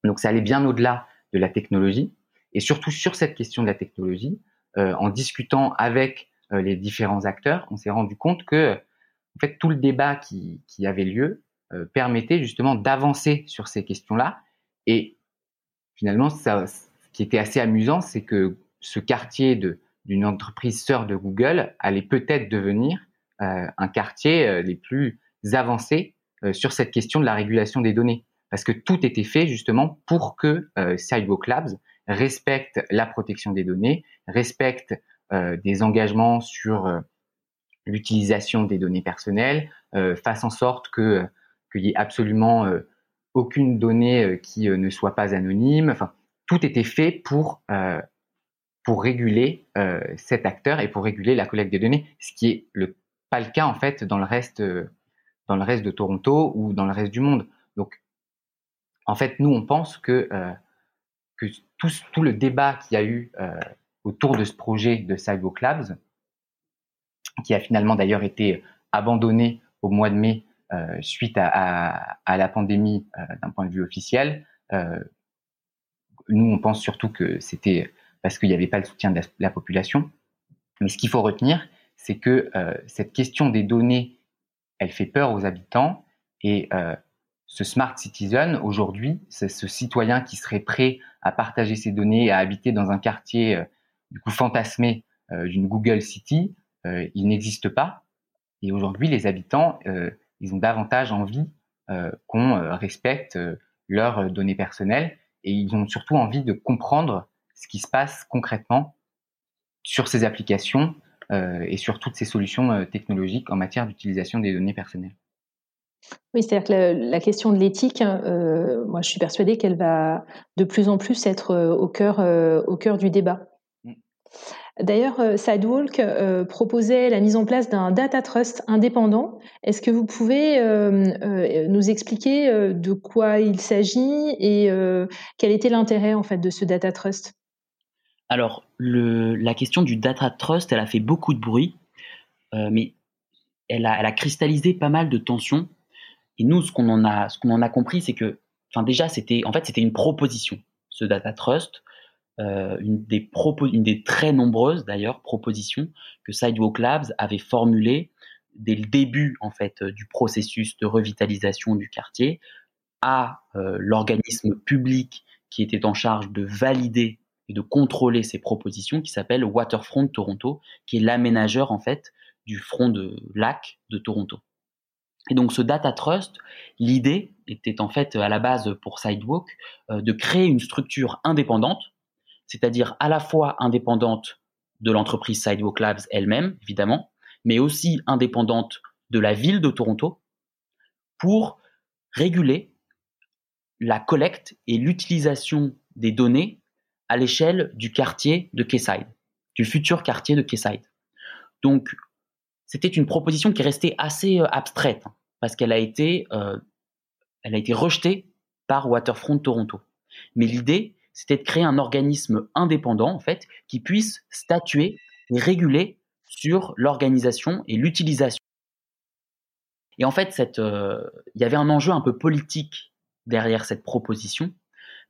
Donc ça allait bien au-delà de la technologie. Et surtout sur cette question de la technologie, euh, en discutant avec euh, les différents acteurs, on s'est rendu compte que tout le débat qui avait lieu permettait justement d'avancer sur ces questions-là. Et finalement, ce qui était assez amusant, c'est que ce quartier d'une entreprise sœur de Google allait peut-être devenir euh, un quartier euh, les plus avancés euh, sur cette question de la régulation des données. Parce que tout était fait justement pour que Sidewalk Labs respecte la protection des données, respecte des engagements sur l'utilisation des données personnelles, fasse en sorte que qu'il y ait absolument aucune donnée qui ne soit pas anonyme. Enfin, tout était fait pour pour réguler cet acteur et pour réguler la collecte des données, ce qui est le pas le cas en fait dans le reste euh, dans le reste de Toronto ou dans le reste du monde. Donc en fait nous on pense que euh, que tout, tout le débat qu'il y a eu euh, autour de ce projet de Sidewalk Labs, qui a finalement d'ailleurs été abandonné au mois de mai euh, suite à, à, à, la pandémie euh, d'un point de vue officiel. Euh, nous, on pense surtout que c'était parce qu'il n'y avait pas le soutien de la population. Mais ce qu'il faut retenir, c'est que euh, cette question des données, elle fait peur aux habitants et euh, ce smart citizen aujourd'hui, c'est ce citoyen qui serait prêt à partager ses données, à habiter dans un quartier euh, du coup fantasmé d'une Google City, il n'existe pas. Et aujourd'hui, les habitants, ils ont davantage envie qu'on respecte leurs données personnelles et ils ont surtout envie de comprendre ce qui se passe concrètement sur ces applications euh, et sur toutes ces solutions euh, technologiques en matière d'utilisation des données personnelles. Oui, c'est-à-dire que la, question de l'éthique, hein, euh, moi je suis persuadée qu'elle va de plus en plus être au cœur, au cœur du débat. Mm. D'ailleurs, euh, Sidewalk euh, proposait la mise en place d'un data trust indépendant. Est-ce que vous pouvez euh, nous expliquer de quoi il s'agit et quel était l'intérêt en fait de ce data trust? Alors, la question du data trust, elle a fait beaucoup de bruit, mais elle a, cristallisé pas mal de tensions. Et nous, ce qu'on en a, ce qu'on en a compris, c'est que, enfin, déjà, c'était, en fait, c'était une proposition, ce data trust. Euh, une, des une des très nombreuses d'ailleurs propositions que Sidewalk Labs avait formulées dès le début en fait du processus de revitalisation du quartier à euh, l'organisme public qui était en charge de valider et de contrôler ces propositions qui s'appelle Waterfront Toronto qui est l'aménageur en fait du front de lac de Toronto. Et donc ce data trust, l'idée était en fait à la base pour Sidewalk euh, de créer une structure indépendante c'est-à-dire à la fois indépendante de l'entreprise Sidewalk Labs elle-même, évidemment, mais aussi indépendante de la ville de Toronto, pour réguler la collecte et l'utilisation des données à l'échelle du quartier de Quayside, du futur quartier de Quayside. Donc, c'était une proposition qui restait assez euh, abstraite, hein, parce qu'elle a été, euh, elle a été rejetée par Waterfront Toronto. Mais l'idée, c'était de créer un organisme indépendant, en fait, qui puisse statuer et réguler sur l'organisation et l'utilisation. Et en fait, euh, il y avait un enjeu un peu politique derrière cette proposition,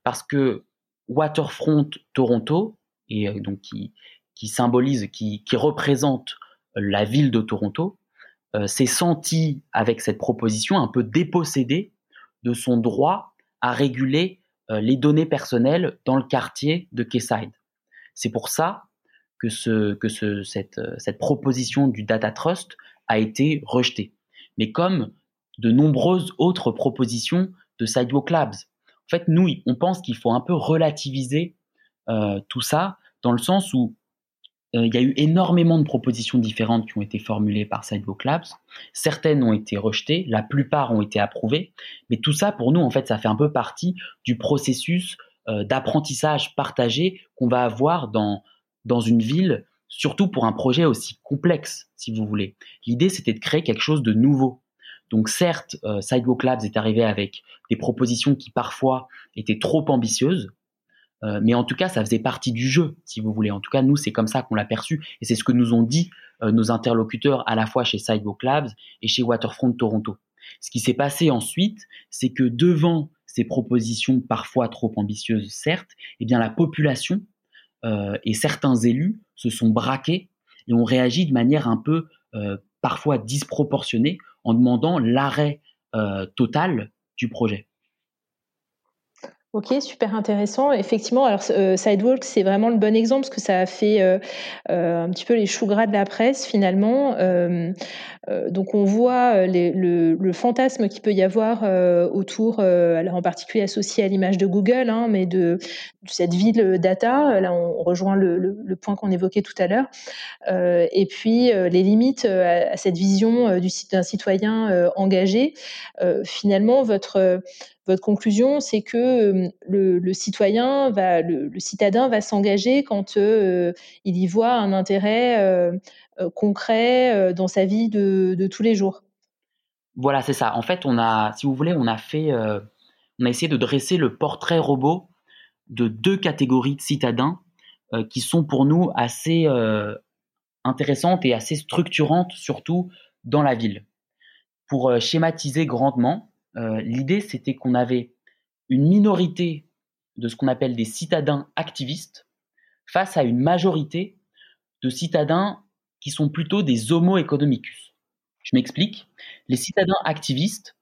parce que Waterfront Toronto, et euh, donc qui, qui symbolise, qui, qui, représente la ville de Toronto, euh, s'est senti avec cette proposition un peu dépossédé de son droit à réguler les données personnelles dans le quartier de Quayside. C'est pour ça que, ce, que ce, cette, euh, cette proposition du Data Trust a été rejetée. Mais comme de nombreuses autres propositions de Sidewalk Labs. En fait, nous, on pense qu'il faut un peu relativiser euh, tout ça dans le sens où euh, il y a eu énormément de propositions différentes qui ont été formulées par Sidewalk Labs. Certaines ont été rejetées, la plupart ont été approuvées, mais tout ça, pour nous, en fait, ça fait un peu partie du processus euh, d'apprentissage partagé qu'on va avoir dans, dans une ville, surtout pour un projet aussi complexe, si vous voulez. L'idée, c'était de créer quelque chose de nouveau. Donc certes, euh, Sidewalk Labs est arrivé avec des propositions qui parfois étaient trop ambitieuses, euh, mais en tout cas, ça faisait partie du jeu, si vous voulez. En tout cas, nous, c'est comme ça qu'on l'a perçu, et c'est ce que nous ont dit euh, nos interlocuteurs à la fois chez Labs et chez Waterfront Toronto. Ce qui s'est passé ensuite, c'est que devant ces propositions parfois trop ambitieuses, certes, eh bien la population euh, et certains élus se sont braqués et ont réagi de manière un peu parfois disproportionnée en demandant l'arrêt total du projet. Ok, super intéressant. Effectivement, alors euh, Sidewalk, c'est vraiment le bon exemple parce que ça a fait euh, euh, un petit peu les choux gras de la presse finalement. donc on voit le, fantasme qu'il peut y avoir autour, en particulier associé à l'image de Google, hein, mais de, cette ville data. Là, on rejoint le, point qu'on évoquait tout à l'heure. et puis les limites à, cette vision d'un citoyen engagé. finalement, votre votre conclusion, c'est que euh, le, citoyen va, le, citadin va s'engager quand euh, il y voit un intérêt euh, concret dans sa vie de, tous les jours. Voilà, c'est ça. En fait, on a, si vous voulez, on a fait, on a essayé de dresser le portrait robot de deux catégories de citadins qui sont pour nous assez intéressantes et assez structurantes, surtout dans la ville. Pour schématiser grandement, l'idée, c'était qu'on avait une minorité de ce qu'on appelle des citadins activistes face à une majorité de citadins qui sont plutôt des homo economicus. Je m'explique. Les citadins activistes,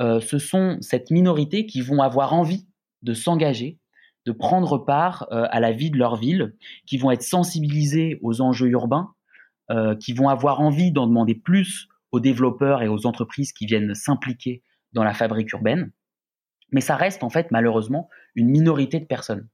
euh, ce sont cette minorité qui vont avoir envie de s'engager, de prendre part euh, à la vie de leur ville, qui vont être sensibilisés aux enjeux urbains, qui vont avoir envie d'en demander plus aux développeurs et aux entreprises qui viennent s'impliquer dans la fabrique urbaine, mais ça reste en fait malheureusement une minorité de personnes.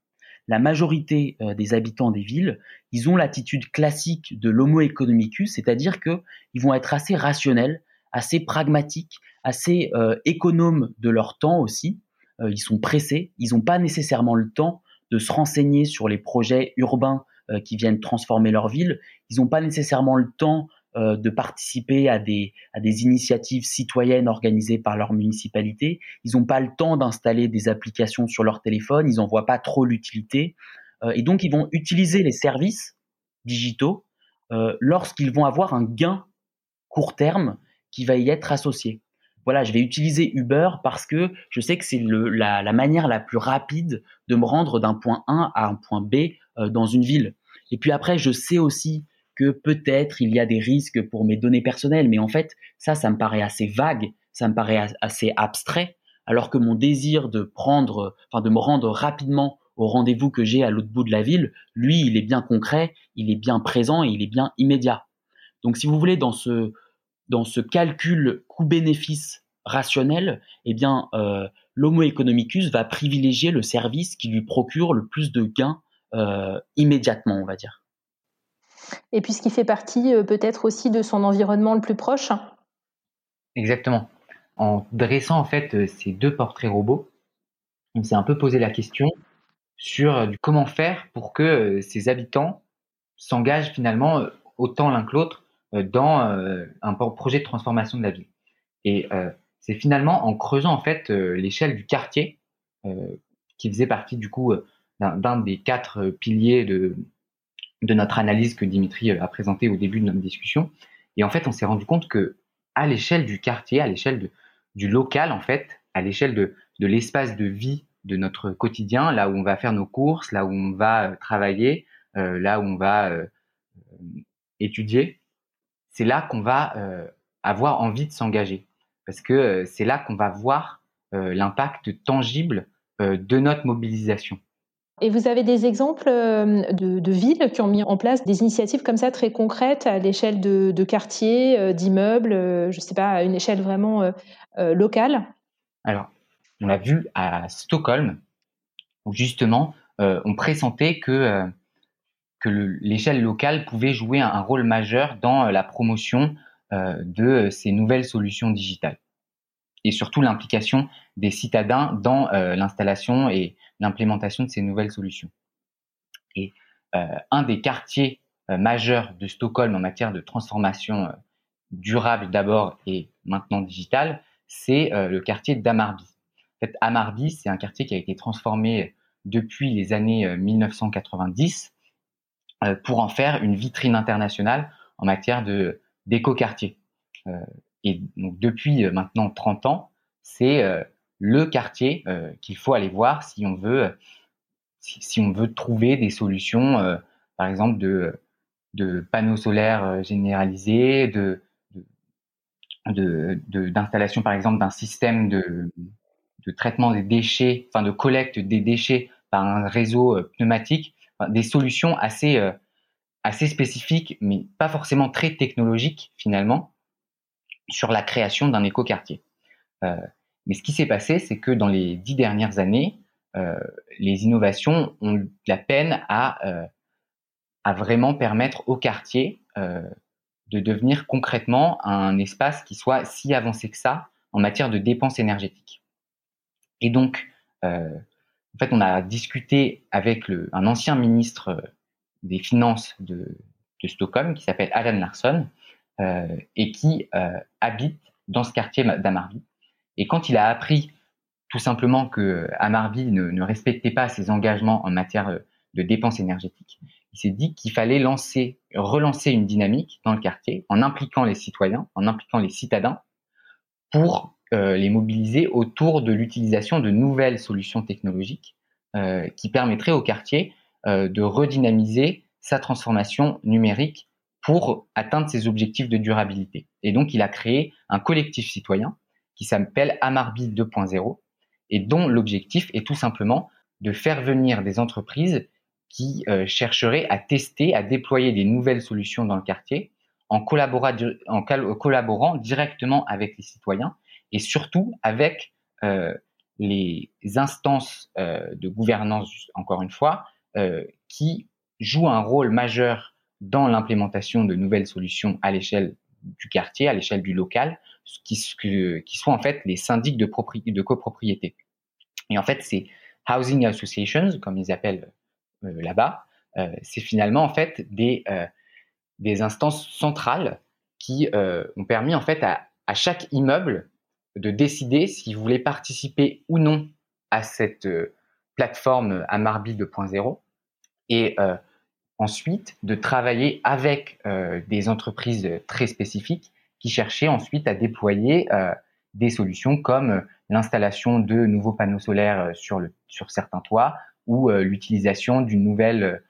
La majorité euh, des habitants des villes, ils ont l'attitude classique de l'homo economicus, c'est-à-dire qu'ils vont être assez rationnels, assez pragmatiques, assez euh, économes de leur temps aussi. Euh, ils sont pressés, ils n'ont pas nécessairement le temps de se renseigner sur les projets urbains qui viennent transformer leur ville. Ils n'ont pas nécessairement le temps de participer à des, initiatives citoyennes organisées par leur municipalité. Ils n'ont pas le temps d'installer des applications sur leur téléphone. Ils n'en voient pas trop l'utilité. et donc, ils vont utiliser les services digitaux lorsqu'ils vont avoir un gain court terme qui va y être associé voilà, je vais utiliser Uber parce que je sais que c'est la, la, manière la plus rapide de me rendre d'un point A à un point B euh, dans une ville. Et puis après, je sais aussi que peut-être il y a des risques pour mes données personnelles, mais en fait, ça, ça me paraît assez vague, ça me paraît assez abstrait, alors que mon désir de prendre, enfin de me rendre rapidement au rendez-vous que j'ai à l'autre bout de la ville, lui, il est bien concret, il est bien présent et il est bien immédiat. Donc, si vous voulez, dans ce dans ce calcul coût-bénéfice rationnel, eh bien, euh, l'homo economicus va privilégier le service qui lui procure le plus de gains euh, immédiatement, on va dire. Et puis, qui fait partie euh, peut-être aussi de son environnement le plus proche. Exactement. En dressant en fait ces deux portraits robots, on s'est un peu posé la question sur comment faire pour que ces habitants s'engagent finalement autant l'un que l'autre euh, dans euh, un projet de transformation de la ville. Et euh, c'est finalement en creusant en fait l'échelle du quartier, qui faisait partie du coup d'un des quatre piliers de, de notre analyse que Dimitri a présenté au début de notre discussion. Et en fait, on s'est rendu compte que à l'échelle du quartier, à l'échelle du local, en fait, à l'échelle de, de l'espace de vie de notre quotidien, là où on va faire nos courses, là où on va travailler, là où on va étudier, c'est là qu'on va euh, avoir envie de s'engager. Parce que euh, c'est là qu'on va voir euh, l'impact tangible de notre mobilisation. Et vous avez des exemples de, villes qui ont mis en place des initiatives comme ça très concrètes à l'échelle de, quartiers, d'immeubles, je ne sais pas, à une échelle vraiment locale? Alors, on l'a vu à Stockholm, où justement, on pressentait que l'échelle locale pouvait jouer un, rôle majeur dans euh, la promotion euh, de ces nouvelles solutions digitales et surtout l'implication des citadins dans euh, l'installation et l'implémentation de ces nouvelles solutions. Et un des quartiers majeurs de Stockholm en matière de transformation durable d'abord et maintenant digitale, c'est le quartier d'Amarby. En fait, Amarby, c'est un quartier qui a été transformé depuis les années 1990 euh, pour en faire une vitrine internationale en matière de d'éco-quartier. Euh, et donc depuis euh, maintenant 30 ans, c'est le quartier qu'il faut aller voir si on veut si, on veut trouver des solutions, par exemple de panneaux solaires généralisés, de d'installation par exemple d'un système de, traitement des déchets, enfin de collecte des déchets par un réseau pneumatique. Des solutions assez, euh, assez spécifiques, mais pas forcément très technologiques finalement, sur la création d'un écoquartier. Euh, mais ce qui s'est passé, c'est que dans les dix dernières années, euh, les innovations ont eu la peine à, à vraiment permettre au quartier de devenir concrètement un espace qui soit si avancé que ça en matière de dépenses énergétiques. Et donc, en fait, on a discuté avec un ancien ministre euh, des Finances de, de Stockholm qui s'appelle Alan Larsson euh, et qui euh, habite dans ce quartier d'Amarby. Et quand il a appris tout simplement que Amarby ne, respectait pas ses engagements en matière de dépenses énergétiques, il s'est dit qu'il fallait lancer, relancer une dynamique dans le quartier en impliquant les citoyens, en impliquant les citadins pour euh, les mobiliser autour de l'utilisation de nouvelles solutions technologiques euh, qui permettraient au quartier euh, de redynamiser sa transformation numérique pour atteindre ses objectifs de durabilité. Et donc, il a créé un collectif citoyen qui s'appelle Amarby 2.0 et dont l'objectif est tout simplement de faire venir des entreprises qui chercheraient à tester, à déployer des nouvelles solutions dans le quartier en, en collaborant directement avec les citoyens et surtout avec euh, les instances euh, de gouvernance, encore une fois, euh, qui jouent un rôle majeur dans l'implémentation de nouvelles solutions à l'échelle du quartier, à l'échelle du local, qui, qui sont en fait les syndics de, de copropriété. Et en fait, c'est housing associations, comme ils appellent là-bas, c'est finalement en fait des, des instances centrales qui ont permis en fait à, à chaque immeuble de décider s'il voulait participer ou non à cette plateforme Amarbi 2.0 et ensuite de travailler avec des entreprises très spécifiques qui cherchaient ensuite à déployer des solutions comme l'installation de nouveaux panneaux solaires sur, le, sur certains toits ou l'utilisation d'une nouvelle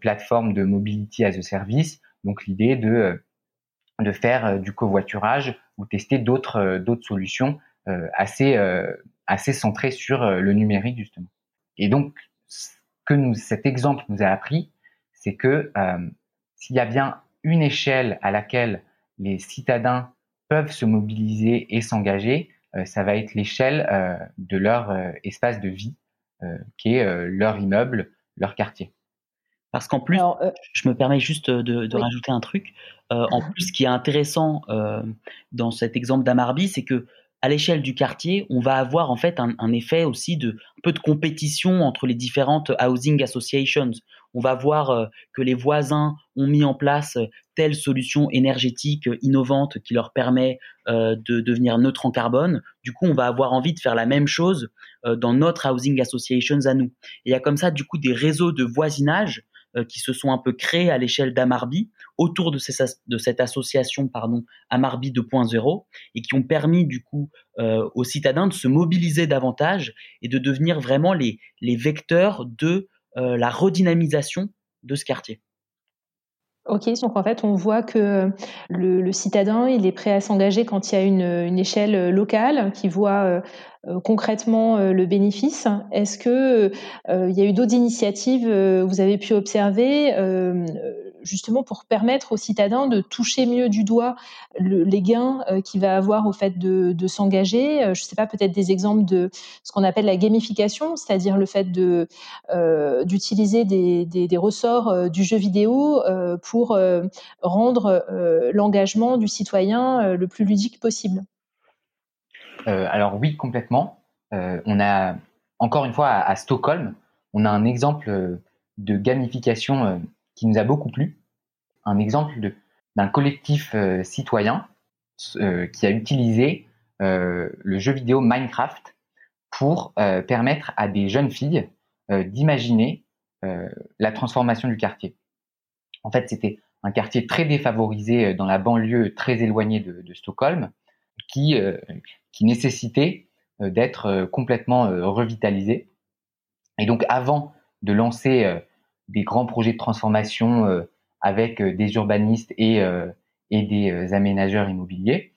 plateforme de mobility as a service. Donc l'idée de, de faire du covoiturage ou tester d'autres d'autres solutions assez assez centrées sur le numérique justement. Et donc ce que nous, cet exemple nous a appris, c'est que s'il y a bien une échelle à laquelle les citadins peuvent se mobiliser et s'engager, euh, ça va être l'échelle euh, de leur euh, espace de vie, qui est leur immeuble, leur quartier. Parce qu'en plus, je me permets juste de, rajouter un truc. en plus, ce qui est intéressant dans cet exemple d'Amarby, c'est que à l'échelle du quartier, on va avoir en fait un, effet aussi de un peu de compétition entre les différentes housing associations. On va voir euh, que les voisins ont mis en place euh, telle solution énergétique euh, innovante qui leur permet de devenir neutre en carbone. Du coup, on va avoir envie de faire la même chose dans notre housing associations à nous. Et il y a comme ça du coup des réseaux de voisinage qui se sont un peu créés à l'échelle d'Amarbi autour de, cette association pardon Amarbi 2.0 et qui ont permis du coup aux citadins de se mobiliser davantage et de devenir vraiment les, les vecteurs de la redynamisation de ce quartier. Ok, donc en fait, on voit que le, citadin, il est prêt à s'engager quand il y a une, échelle locale, qui voit euh, concrètement euh, le bénéfice Est-ce que euh, il y a eu d'autres initiatives vous avez pu observer justement pour permettre aux citadins de toucher mieux du doigt les gains qu'il va avoir au fait de, s'engager Je ne sais pas, peut-être des exemples de ce qu'on appelle la gamification, c'est-à-dire le fait de d'utiliser des, ressorts du jeu vidéo pour rendre l'engagement du citoyen le plus ludique possible. Euh, alors oui, complètement. Euh, on a encore une fois à, Stockholm, on a un exemple de gamification euh, qui nous a beaucoup plu. Un exemple d'un collectif citoyen qui a utilisé le jeu vidéo Minecraft pour permettre à des jeunes filles d'imaginer la transformation du quartier. En fait, c'était un quartier très défavorisé dans la banlieue très éloignée de, Stockholm, qui, qui nécessitait euh, d'être euh, complètement euh, revitalisé. Et donc avant de lancer des grands projets de transformation avec des urbanistes et, et des aménageurs immobiliers,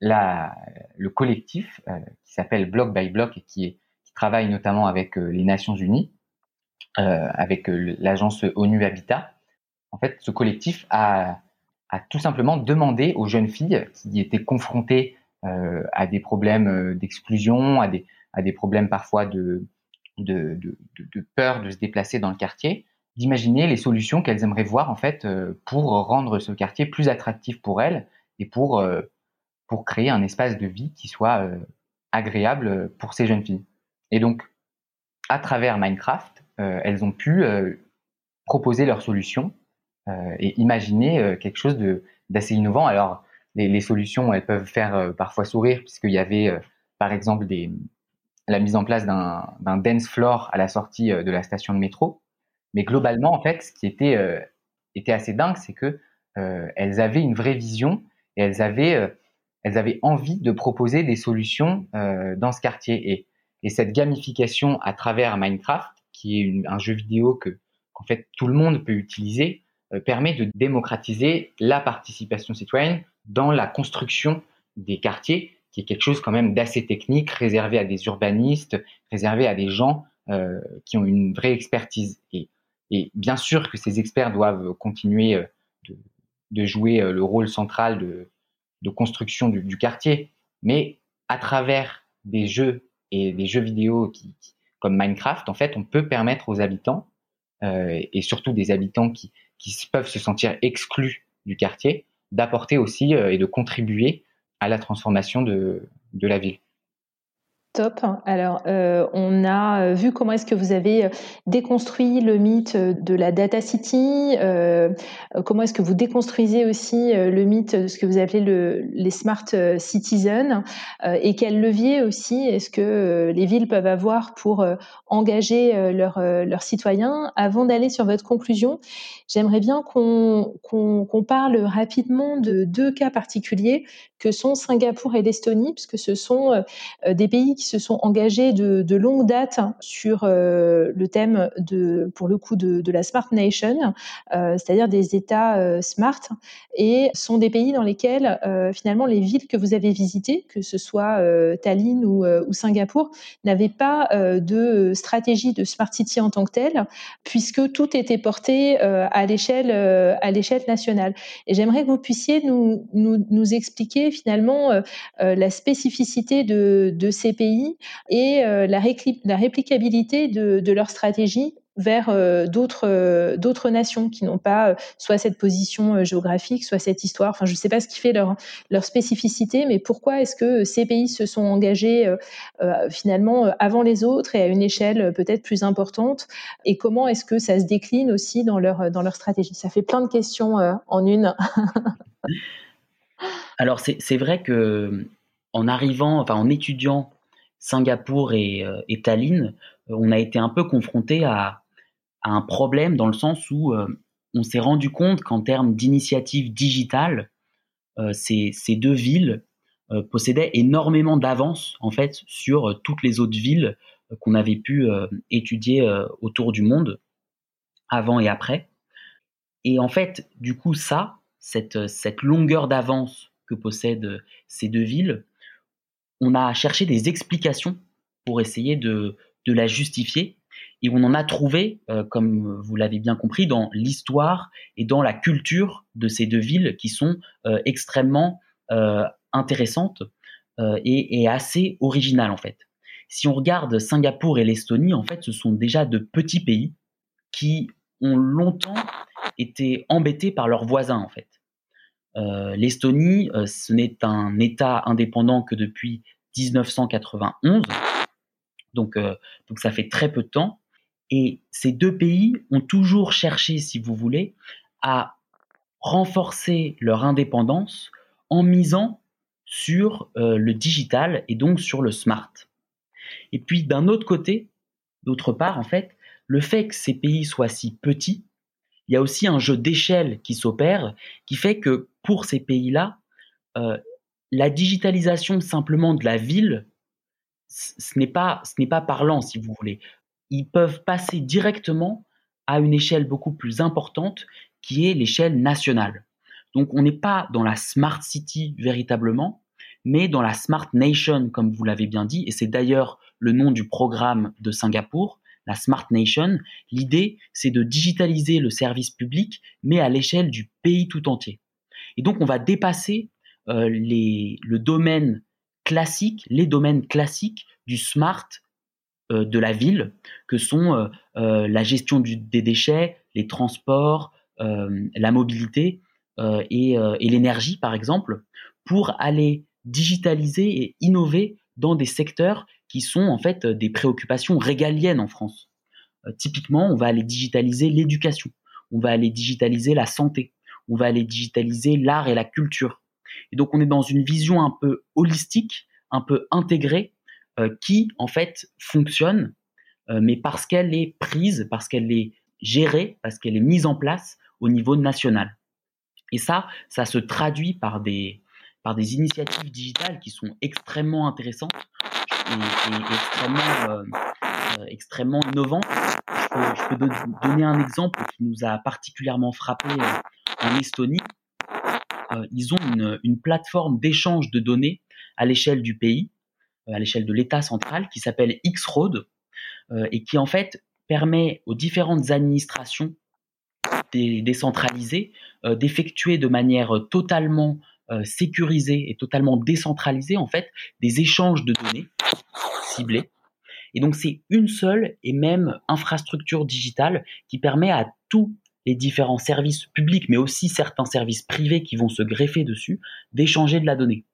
la, le collectif qui s'appelle Block by Block et qui, est, qui travaille notamment avec les Nations Unies, avec l'agence ONU Habitat, en fait, ce collectif a, a tout simplement demandé aux jeunes filles qui étaient confrontées euh, à des problèmes euh, d'exclusion, à des, à des problèmes parfois de, de, de, peur de se déplacer dans le quartier, d'imaginer les solutions qu'elles aimeraient voir en fait euh, pour rendre ce quartier plus attractif pour elles et pour, pour créer un espace de vie qui soit agréable pour ces jeunes filles. Et donc, à travers Minecraft, elles ont pu proposer leurs solutions et imaginer quelque chose d'assez innovant. Alors, les, solutions, elles peuvent faire euh, parfois sourire, puisqu'il y avait, euh, par exemple, la mise en place d'un dance floor à la sortie euh, de la station de métro. Mais globalement, en fait, ce qui était, était assez dingue, c'est que elles avaient une vraie vision et elles avaient, elles avaient envie de proposer des solutions dans ce quartier. Et, et cette gamification à travers Minecraft, qui est un jeu vidéo que qu'en fait tout le monde peut utiliser, permet de démocratiser la participation citoyenne dans la construction des quartiers, qui est quelque chose quand même d'assez technique, réservé à des urbanistes, réservé à des gens euh, qui ont une vraie expertise. Et, et, bien sûr que ces experts doivent continuer euh, de, jouer euh, le rôle central de, construction du, quartier, mais à travers des jeux et des jeux vidéo qui, comme Minecraft, en fait, on peut permettre aux habitants, euh, et surtout des habitants qui, peuvent se sentir exclus du quartier, d'apporter aussi et de contribuer à la transformation de la ville. Top. Alors, euh, on a euh, vu comment est-ce que vous avez euh, déconstruit le mythe de la data city. Comment est-ce que vous déconstruisez aussi le mythe de ce que vous appelez le, les smart citizens et quel levier aussi est-ce que les villes peuvent avoir pour engager leurs citoyens. Avant d'aller sur votre conclusion, j'aimerais bien qu'on parle rapidement de deux cas particuliers que sont Singapour et l'Estonie, puisque ce sont des pays qui se sont engagés de, longue date sur euh, le thème de, pour le coup, de, la Smart Nation, euh, c'est-à-dire des États euh, smart, et sont des pays dans lesquels finalement les villes que vous avez visitées, que ce soit Tallinn ou, ou Singapour, n'avaient pas de stratégie de smart city en tant que telle, puisque tout était porté à l'échelle à l'échelle nationale. Et j'aimerais que vous puissiez nous, nous expliquer finalement la spécificité de, ces pays et euh, la, réplicabilité de, leur stratégie vers euh, d'autres euh, nations qui n'ont pas soit cette position géographique, soit cette histoire. Enfin, je ne sais pas ce qui fait leur leur spécificité, mais pourquoi est-ce que ces pays se sont engagés finalement avant les autres et à une échelle peut-être plus importante? Et comment est-ce que ça se décline aussi dans leur dans leur stratégie? Ça fait plein de questions en une. Alors c'est vrai que en arrivant, enfin en étudiant Singapour et, euh, et Tallinn, euh, on a été un peu confronté à, un problème dans le sens où euh, on s'est rendu compte qu'en termes d'initiatives digitales, ces, ces, deux villes possédaient énormément d'avance en fait sur toutes les autres villes qu'on avait pu étudier autour du monde avant et après. Et en fait, du coup, ça, cette, cette longueur d'avance que possèdent ces deux villes, on a cherché des explications pour essayer de, la justifier. Et on en a trouvé, euh, comme vous l'avez bien compris, dans l'histoire et dans la culture de ces deux villes qui sont euh, extrêmement euh, intéressantes et, assez originales en fait. Si on regarde Singapour et l'Estonie, en fait, ce sont déjà de petits pays qui ont longtemps été embêtés par leurs voisins en fait. Euh, L'Estonie, euh, ce n'est un État indépendant que depuis 1991, donc, euh, donc ça fait très peu de temps. Et ces deux pays ont toujours cherché, si vous voulez, à renforcer leur indépendance en misant sur le digital et donc sur le smart. Et puis d'un autre côté, d'autre part, en fait, le fait que ces pays soient si petits il y a aussi un jeu d'échelle qui s'opère, qui fait que pour ces pays-là, euh, la digitalisation simplement de la ville, ce n'est pas, ce n'est pas parlant, si vous voulez. Ils peuvent passer directement à une échelle beaucoup plus importante, qui est l'échelle nationale. Donc on n'est pas dans la smart city véritablement, mais dans la smart nation, comme vous l'avez bien dit, et c'est d'ailleurs le nom du programme de Singapour, la Smart Nation. L'idée, c'est de digitaliser le service public, mais à l'échelle du pays tout entier. Et donc, on va dépasser euh, les, le domaine classique, les domaines classiques du smart euh, de la ville, que sont euh, la gestion des déchets, les transports, la mobilité et, et l'énergie, par exemple, pour aller digitaliser et innover dans des secteurs qui sont en fait des préoccupations régaliennes en France. Euh, typiquement, on va aller digitaliser l'éducation, on va aller digitaliser la santé, on va aller digitaliser l'art et la culture. Et donc on est dans une vision un peu holistique, un peu intégrée, euh, qui en fait fonctionne, euh, mais parce qu'elle est prise, parce qu'elle est gérée, parce qu'elle est mise en place au niveau national. Et ça, ça se traduit par des, par des initiatives digitales qui sont extrêmement intéressantes et, extrêmement, euh, euh, extrêmement. Je peux, donner un exemple qui nous a particulièrement frappé euh, en Estonie. ils ont une, une plateforme d'échange de données à l'échelle du pays, à l'échelle de l'État central, qui s'appelle X-Road et qui en fait permet aux différentes administrations décentralisées d'effectuer de manière totalement euh, sécurisé et totalement décentralisé en fait des échanges de données ciblés. Et donc c'est une seule et même infrastructure digitale qui permet à tous les différents services publics, mais aussi certains services privés qui vont se greffer dessus, d'échanger de la donnée.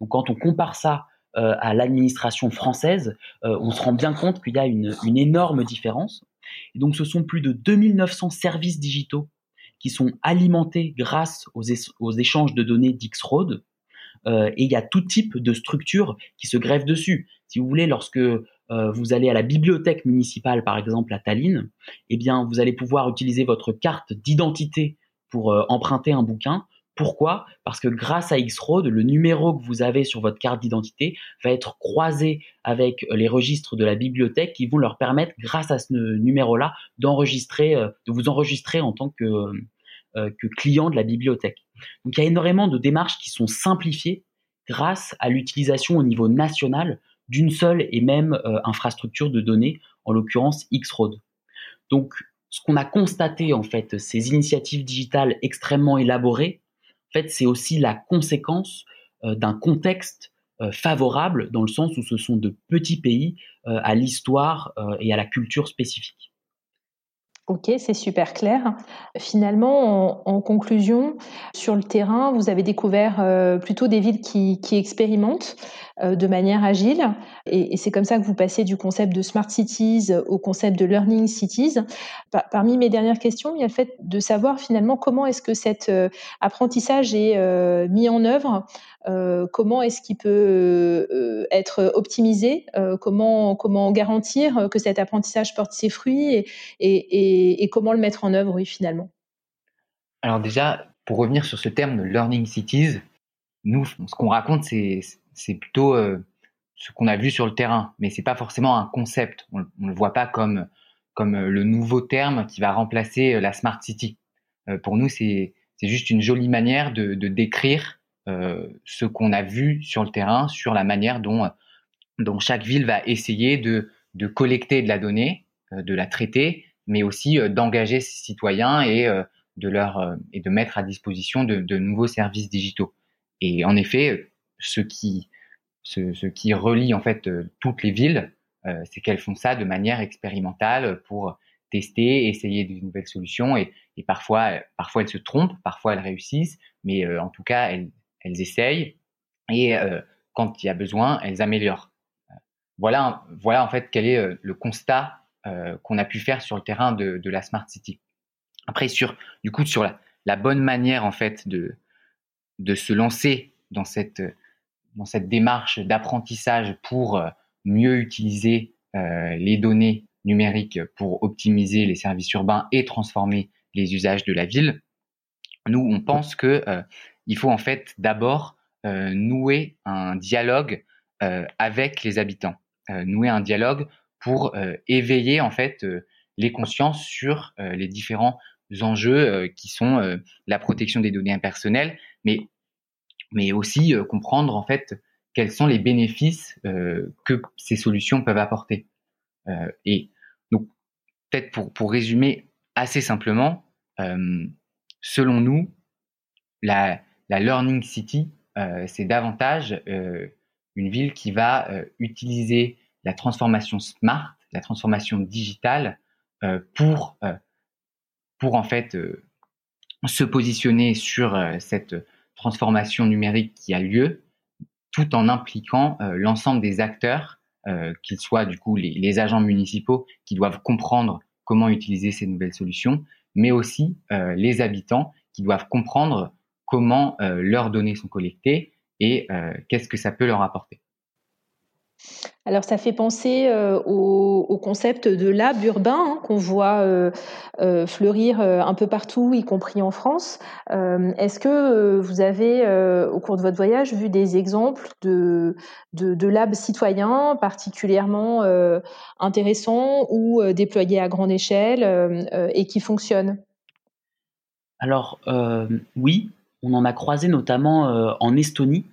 Donc quand on compare ça à l'administration française, on se rend bien compte qu'il y a une, énorme différence. Et donc ce sont plus de 2900 services digitaux qui sont alimentés grâce aux, échanges de données d'X-Road. et il y a tout type de structures qui se grèvent dessus. Si vous voulez, lorsque euh, vous allez à la bibliothèque municipale, par exemple à Tallinn, eh bien, vous allez pouvoir utiliser votre carte d'identité pour euh, emprunter un bouquin. Pourquoi? Parce que grâce à X-Road, le numéro que vous avez sur votre carte d'identité va être croisé avec les registres de la bibliothèque qui vont leur permettre, grâce à ce numéro-là, d'enregistrer, euh, de vous enregistrer en tant que, que client de la bibliothèque. Donc il y a énormément de démarches qui sont simplifiées grâce à l'utilisation au niveau national d'une seule et même euh, infrastructure de données, en l'occurrence X-Road. Donc, ce qu'on a constaté, en fait, ces initiatives digitales extrêmement élaborées, en fait, c'est aussi la conséquence euh, d'un contexte euh, favorable, dans le sens où ce sont de petits pays à l'histoire et à la culture spécifique. Ok, c'est super clair. Finalement, en, conclusion, sur le terrain, vous avez découvert plutôt des villes qui expérimentent, euh, de manière agile. Et, c'est comme ça que vous passez du concept de smart cities au concept de learning cities. parmi mes dernières questions, il y a le fait de savoir finalement comment est-ce que cet euh, apprentissage est euh, mis en œuvre, comment est-ce qu'il peut être optimisé, comment, comment garantir que cet apprentissage porte ses fruits et, comment le mettre en œuvre, finalement? Alors déjà, pour revenir sur ce terme de learning cities, nous, ce qu'on raconte, c'est plutôt euh, ce qu'on a vu sur le terrain, mais c'est pas forcément un concept. On, ne le voit pas comme comme euh, le nouveau terme qui va remplacer euh, la smart city. pour nous, c'est juste une jolie manière de décrire ce qu'on a vu sur le terrain, sur la manière dont dont chaque ville va essayer de de collecter de la donnée, de la traiter, mais aussi d'engager ses citoyens et de leur et de mettre à disposition de, nouveaux services digitaux. Et en effet, ce qui, ce, qui relie en fait euh, toutes les villes, euh, c'est qu'elles font ça de manière expérimentale pour tester, essayer de nouvelles solutions et, et parfois, parfois elles se trompent, parfois elles réussissent, mais euh, en tout cas elles, elles essayent et quand il y a besoin, elles améliorent. Voilà, voilà en fait quel est le constat qu'on a pu faire sur le terrain de, la smart city. Après sur du coup sur la, la bonne manière en fait de de se lancer dans cette dans cette démarche d'apprentissage pour euh, mieux utiliser euh, les données numériques pour optimiser les services urbains et transformer les usages de la ville, nous, on pense que euh, il faut en fait d'abord nouer un dialogue avec les habitants, nouer un dialogue pour éveiller en fait les consciences sur les différents enjeux qui sont la protection des données impersonnelles, mais aussi euh, comprendre en fait quels sont les bénéfices euh, que ces solutions peuvent apporter. Euh, et donc, peut-être pour, pour résumer assez simplement, selon nous, la, la Learning City, c'est davantage une ville qui va utiliser la transformation smart, la transformation digitale pour, pour en fait se positionner sur cette transformation numérique qui a lieu, tout en impliquant euh, l'ensemble des acteurs, euh, qu'ils soient du coup les, agents municipaux qui doivent comprendre comment utiliser ces nouvelles solutions, mais aussi euh, les habitants qui doivent comprendre comment leurs données sont collectées et qu'est-ce que ça peut leur apporter. Alors ça fait penser euh, au, concept de lab urbain hein, qu'on voit euh, euh, fleurir un peu partout, y compris en France. Est-ce que vous avez, au cours de votre voyage, vu des exemples de, de, labs citoyens particulièrement intéressants ou déployés à grande échelle et qui fonctionnent? Alors oui, on en a croisé notamment en Estonie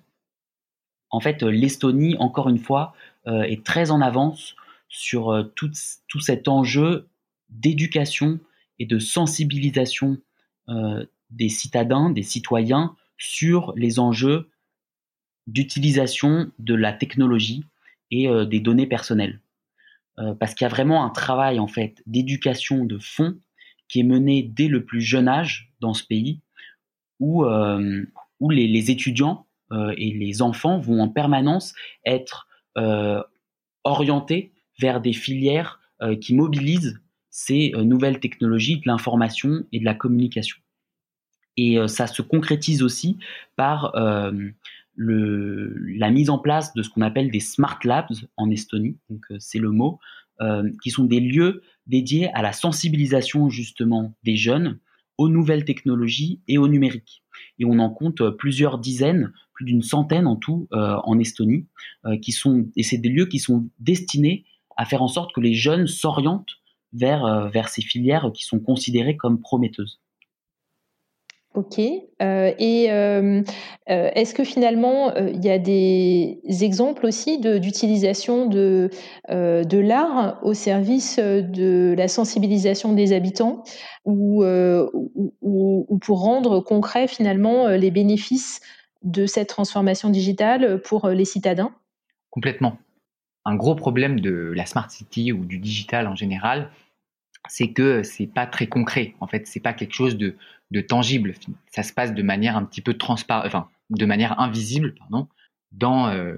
en fait, euh, l'Estonie, encore une fois, euh, est très en avance sur euh, tout, cet enjeu d'éducation et de sensibilisation des citadins, des citoyens sur les enjeux d'utilisation de la technologie et des données personnelles. parce qu'il y a vraiment un travail en fait d'éducation de fond qui est mené dès le plus jeune âge dans ce pays, où, où les, étudiants et les enfants vont en permanence être orientés vers des filières qui mobilisent ces nouvelles technologies de l'information et de la communication. Et ça se concrétise aussi par le, la mise en place de ce qu'on appelle des smart labs en Estonie, donc euh, c'est le mot, euh, qui sont des lieux dédiés à la sensibilisation justement des jeunes aux nouvelles technologies et au numérique. Et on en compte euh, plusieurs dizaines, plus d'une centaine en tout en Estonie, qui sont et c'est des lieux qui sont destinés à faire en sorte que les jeunes s'orientent vers vers ces filières qui sont considérées comme prometteuses. Ok. Euh, et euh, euh, est-ce que finalement, il y a des exemples aussi d'utilisation de, de, l'art au service de la sensibilisation des habitants ou, ou, pour rendre concret finalement les bénéfices de cette transformation digitale pour les citadins? Complètement. Un gros problème de la smart city ou du digital en général, c'est que c'est pas très concret. En fait, c'est pas quelque chose de, de, tangible. Ça se passe de manière un petit peu transparente, enfin, de manière invisible, pardon, dans euh,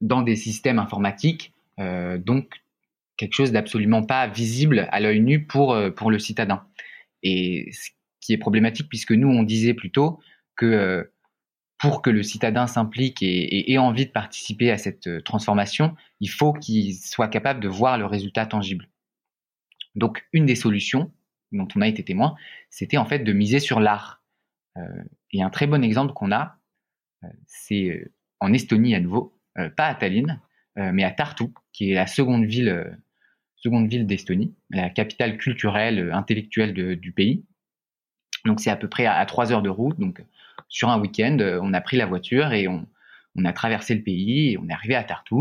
dans des systèmes informatiques. Euh, donc quelque chose d'absolument pas visible à l'œil nu pour euh, pour le citadin. Et ce qui est problématique puisque nous on disait plutôt que euh, pour que le citadin s'implique et, et, ait envie de participer à cette transformation, il faut qu'il soit capable de voir le résultat tangible. Donc, une des solutions dont on a été témoin, c'était en fait de miser sur l'art. Euh, et un très bon exemple qu'on a, euh, c'est euh, en Estonie à nouveau, pas à Tallinn, mais à Tartu, qui est la seconde ville, seconde ville d'Estonie, la capitale culturelle, intellectuelle du pays. Donc c'est à peu près à, trois heures de route. Donc sur un week-end, on a pris la voiture et on, on, a traversé le pays et on est arrivé à Tartu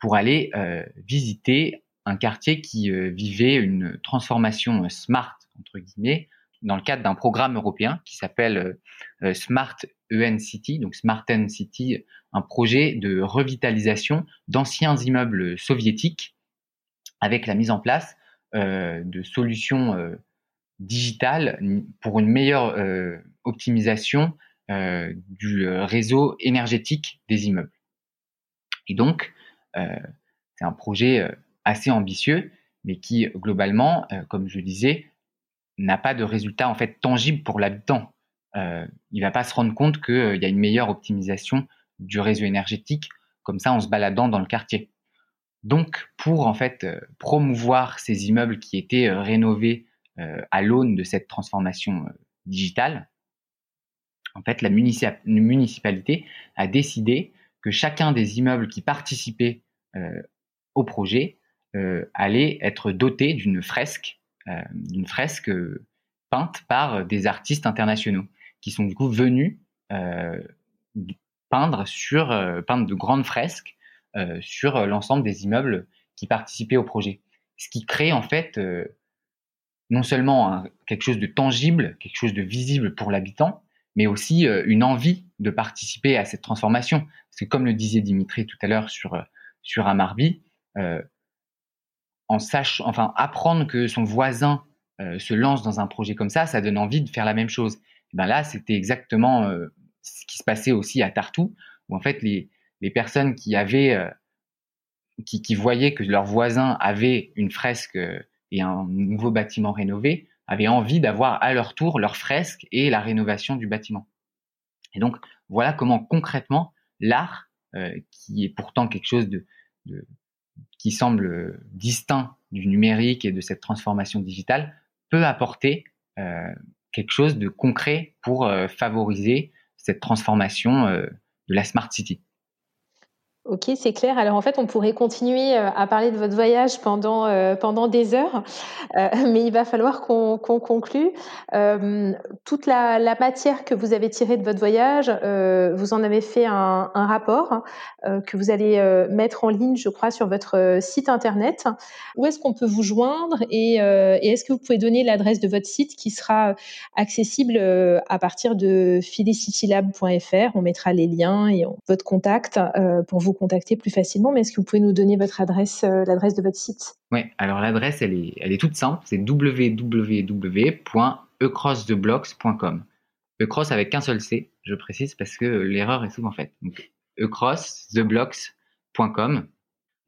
pour aller visiter un quartier qui euh, vivait une transformation euh, smart, entre guillemets, dans le cadre d'un programme européen qui s'appelle euh, Smart EN City, donc Smart N City, un projet de revitalisation d'anciens immeubles soviétiques avec la mise en place de solutions digitales pour une meilleure optimisation du réseau énergétique des immeubles. Et donc, c'est un projet assez ambitieux, mais qui globalement, euh, comme je disais, n'a pas de résultat en fait tangible pour l'habitant. Euh, il va pas se rendre compte qu'il euh, y a une meilleure optimisation du réseau énergétique comme ça en se baladant dans le quartier. Donc, pour en fait euh, promouvoir ces immeubles qui étaient rénovés à l'aune de cette transformation digitale, en fait, la municipalité a décidé que chacun des immeubles qui participaient au projet allait être doté d'une fresque, euh, d'une fresque euh, peinte par des artistes internationaux qui sont du coup venus peindre sur peindre de grandes fresques sur l'ensemble des immeubles qui participaient au projet. Ce qui crée en fait non seulement quelque chose de tangible, quelque chose de visible pour l'habitant, mais aussi une envie de participer à cette transformation. Parce que comme le disait Dimitri tout à l'heure sur sur Amarby, euh, en sachant, enfin, apprendre que son voisin euh, se lance dans un projet comme ça, ça donne envie de faire la même chose. Et ben là, c'était exactement euh, ce qui se passait aussi à Tartu, où en fait les, les personnes qui avaient, euh, qui, qui, voyaient que leur voisin avait une fresque et un nouveau bâtiment rénové, avaient envie d'avoir à leur tour leur fresque et la rénovation du bâtiment. Et donc voilà comment concrètement l'art, qui est pourtant quelque chose de, de qui semble distinct du numérique et de cette transformation digitale peut apporter euh, quelque chose de concret pour euh, favoriser cette transformation euh, de la Smart City. Ok, c'est clair. Alors en fait, on pourrait continuer euh, à parler de votre voyage pendant euh, pendant des heures, euh, mais il va falloir qu'on qu'on conclue. toute la, matière que vous avez tirée de votre voyage, vous en avez fait un, un rapport que vous allez mettre en ligne, je crois, sur votre site internet. Où est-ce qu'on peut vous joindre et, et est-ce que vous pouvez donner l'adresse de votre site qui sera accessible à partir de felicitylab.fr On mettra les liens et votre contact pour vous contacter plus facilement. Mais est-ce que vous pouvez nous donner votre adresse, euh, l'adresse de votre site? Oui, alors l'adresse, elle est, elle est toute simple. C'est www.ecrosstheblocks.com. Ecross avec qu'un seul C, je précise, parce que l'erreur est souvent faite. Donc, ecrosstheblocks.com.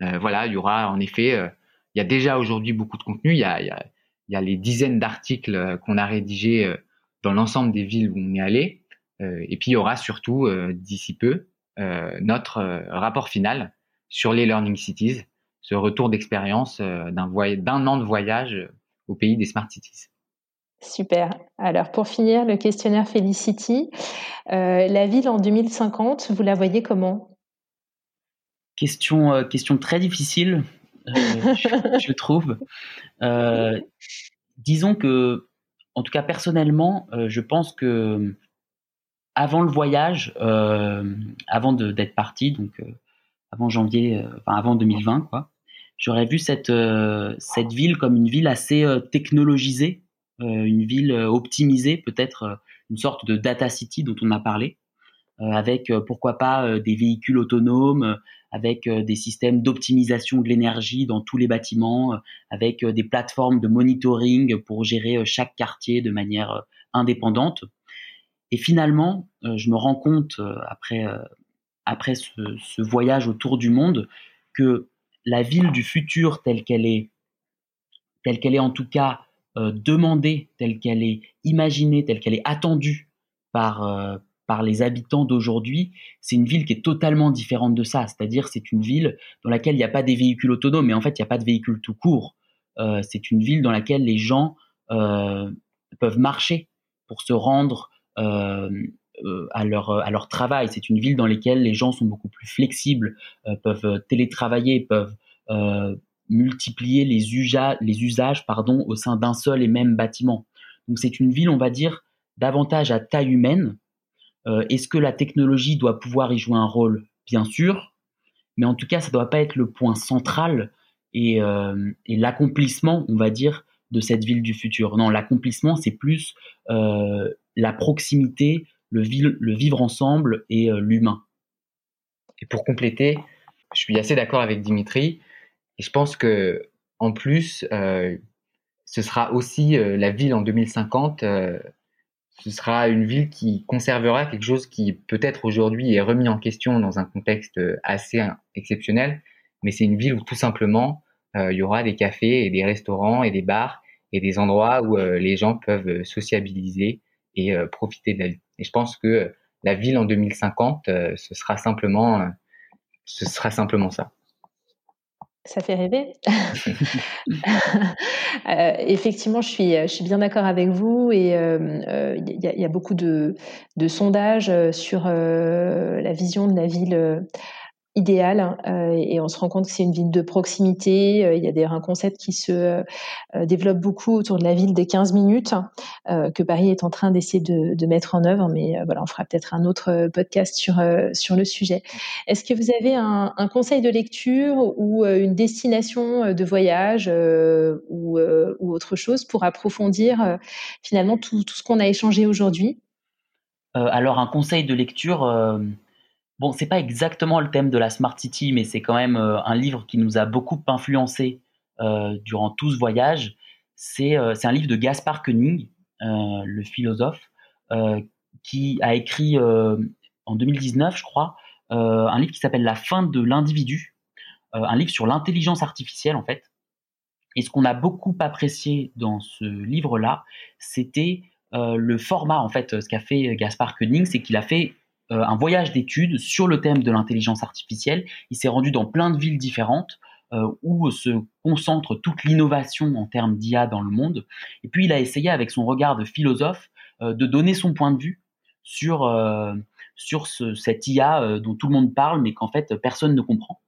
Euh, voilà, il y aura en effet, euh, il y a déjà aujourd'hui beaucoup de contenu. Il y a, il y a, il y a les dizaines d'articles qu'on a rédigés dans l'ensemble des villes où on est allé. et puis il y aura surtout d'ici peu notre rapport final sur les Learning Cities, ce retour d'expérience d'un d'un an de voyage au pays des Smart Cities. Super. Alors pour finir, le questionnaire Felicity, euh, la ville en 2050, vous la voyez comment? Question, euh, question très difficile, euh, je, trouve. disons que, en tout cas personnellement, je pense que avant le voyage, avant d'être parti, donc avant janvier, enfin avant 2020, quoi, j'aurais vu cette, cette ville comme une ville assez technologisée euh, une ville euh, optimisée, peut-être euh, une sorte de data city dont on a parlé, avec pourquoi pas des véhicules autonomes, avec des systèmes d'optimisation de l'énergie dans tous les bâtiments, avec des plateformes de monitoring pour gérer chaque quartier de manière indépendante. Et finalement, je me rends compte après après ce, voyage autour du monde que la ville du futur telle qu'elle est, telle qu'elle est en tout cas euh, demandée, telle qu'elle est imaginée, telle qu'elle est attendue par, euh, par les habitants d'aujourd'hui, c'est une ville qui est totalement différente de ça. C'est-à-dire, c'est une ville dans laquelle il n'y a pas des véhicules autonomes, mais en fait, il n'y a pas de véhicules tout court. Euh, c'est une ville dans laquelle les gens peuvent marcher pour se rendre à, leur, à leur travail. C'est une ville dans laquelle les gens sont beaucoup plus flexibles, peuvent télétravailler, peuvent multiplier les, usages, les usages pardon, au sein d'un seul et même bâtiment. Donc c'est une ville, on va dire, davantage à taille humaine. Euh, est-ce que la technologie doit pouvoir y jouer un rôle? Bien sûr, mais en tout cas, ça ne doit pas être le point central et, euh, et l'accomplissement, on va dire, de cette ville du futur. Non, l'accomplissement, c'est plus euh, la proximité, le, vivre ensemble et l'humain. Et pour compléter, je suis assez d'accord avec Dimitri. Et je pense que en plus, euh, ce sera aussi euh, la ville en 2050. Euh, ce sera une ville qui conservera quelque chose qui peut-être aujourd'hui est remis en question dans un contexte assez exceptionnel, mais c'est une ville où tout simplement il y aura des cafés et des restaurants et des bars et des endroits où les gens peuvent sociabiliser et profiter de la vie. Et je pense que la ville en 2050, ce sera simplement, ce sera simplement ça. Ça fait rêver. euh, effectivement, je suis, je suis bien d'accord avec vous et il euh, euh, y, a, beaucoup de, sondages euh, sur la vision de la ville idéal euh, et on se rend compte que c'est une ville de proximité. Euh, il y a des, un concept qui se euh, développe beaucoup autour de la ville des 15 minutes que Paris est en train d'essayer de, mettre en œuvre. Mais voilà, on fera peut-être un autre podcast sur, sur le sujet. Est-ce que vous avez un, conseil de lecture ou une destination de voyage ou, autre chose pour approfondir finalement tout ce qu'on a échangé aujourd'hui? Alors un conseil de lecture Bon, c'est pas exactement le thème de la Smart City, mais c'est quand même euh, un livre qui nous a beaucoup influencé euh, durant tout ce voyage. C'est euh, un livre de Gaspard Koenig, le philosophe, qui a écrit en 2019, je crois, un livre qui s'appelle La fin de l'individu, un livre sur l'intelligence artificielle en fait. Et ce qu'on a beaucoup apprécié dans ce livre-là, c'était le format en fait. Ce qu'a fait Gaspard Koenig, c'est qu'il a fait euh, un voyage d'études sur le thème de l'intelligence artificielle. Il s'est rendu dans plein de villes différentes euh, où se concentre toute l'innovation en termes d'IA dans le monde. Et puis il a essayé avec son regard de philosophe euh, de donner son point de vue sur sur ce, cette IA dont tout le monde parle mais qu'en fait personne ne comprend.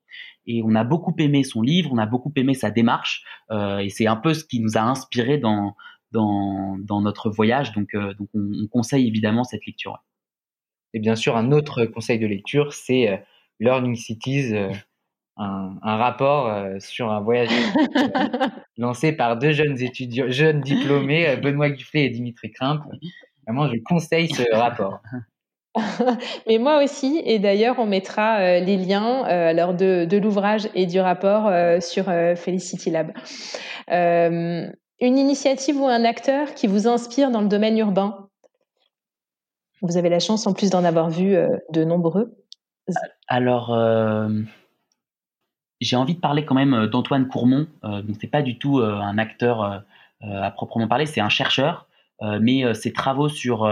Et on a beaucoup aimé son livre, on a beaucoup aimé sa démarche, et c'est un peu ce qui nous a inspiré dans dans, dans notre voyage. Donc, donc on, on, conseille évidemment cette lecture. Et bien sûr, un autre conseil de lecture, c'est euh, Learning Cities, euh, un, un, rapport euh, sur un voyage lancé par deux jeunes étudiants, jeunes diplômés, Benoît Gufflet et Dimitri Krimp. Vraiment, je conseille ce rapport. Mais moi aussi, et d'ailleurs, on mettra les liens alors de, de l'ouvrage et du rapport sur Felicity Lab. une initiative ou un acteur qui vous inspire dans le domaine urbain? Vous avez la chance en plus d'en avoir vu de nombreux. Alors, j'ai envie de parler quand même d'Antoine Courmont. donc, c'est pas du tout un acteur à proprement parler, c'est un chercheur, mais ses travaux sur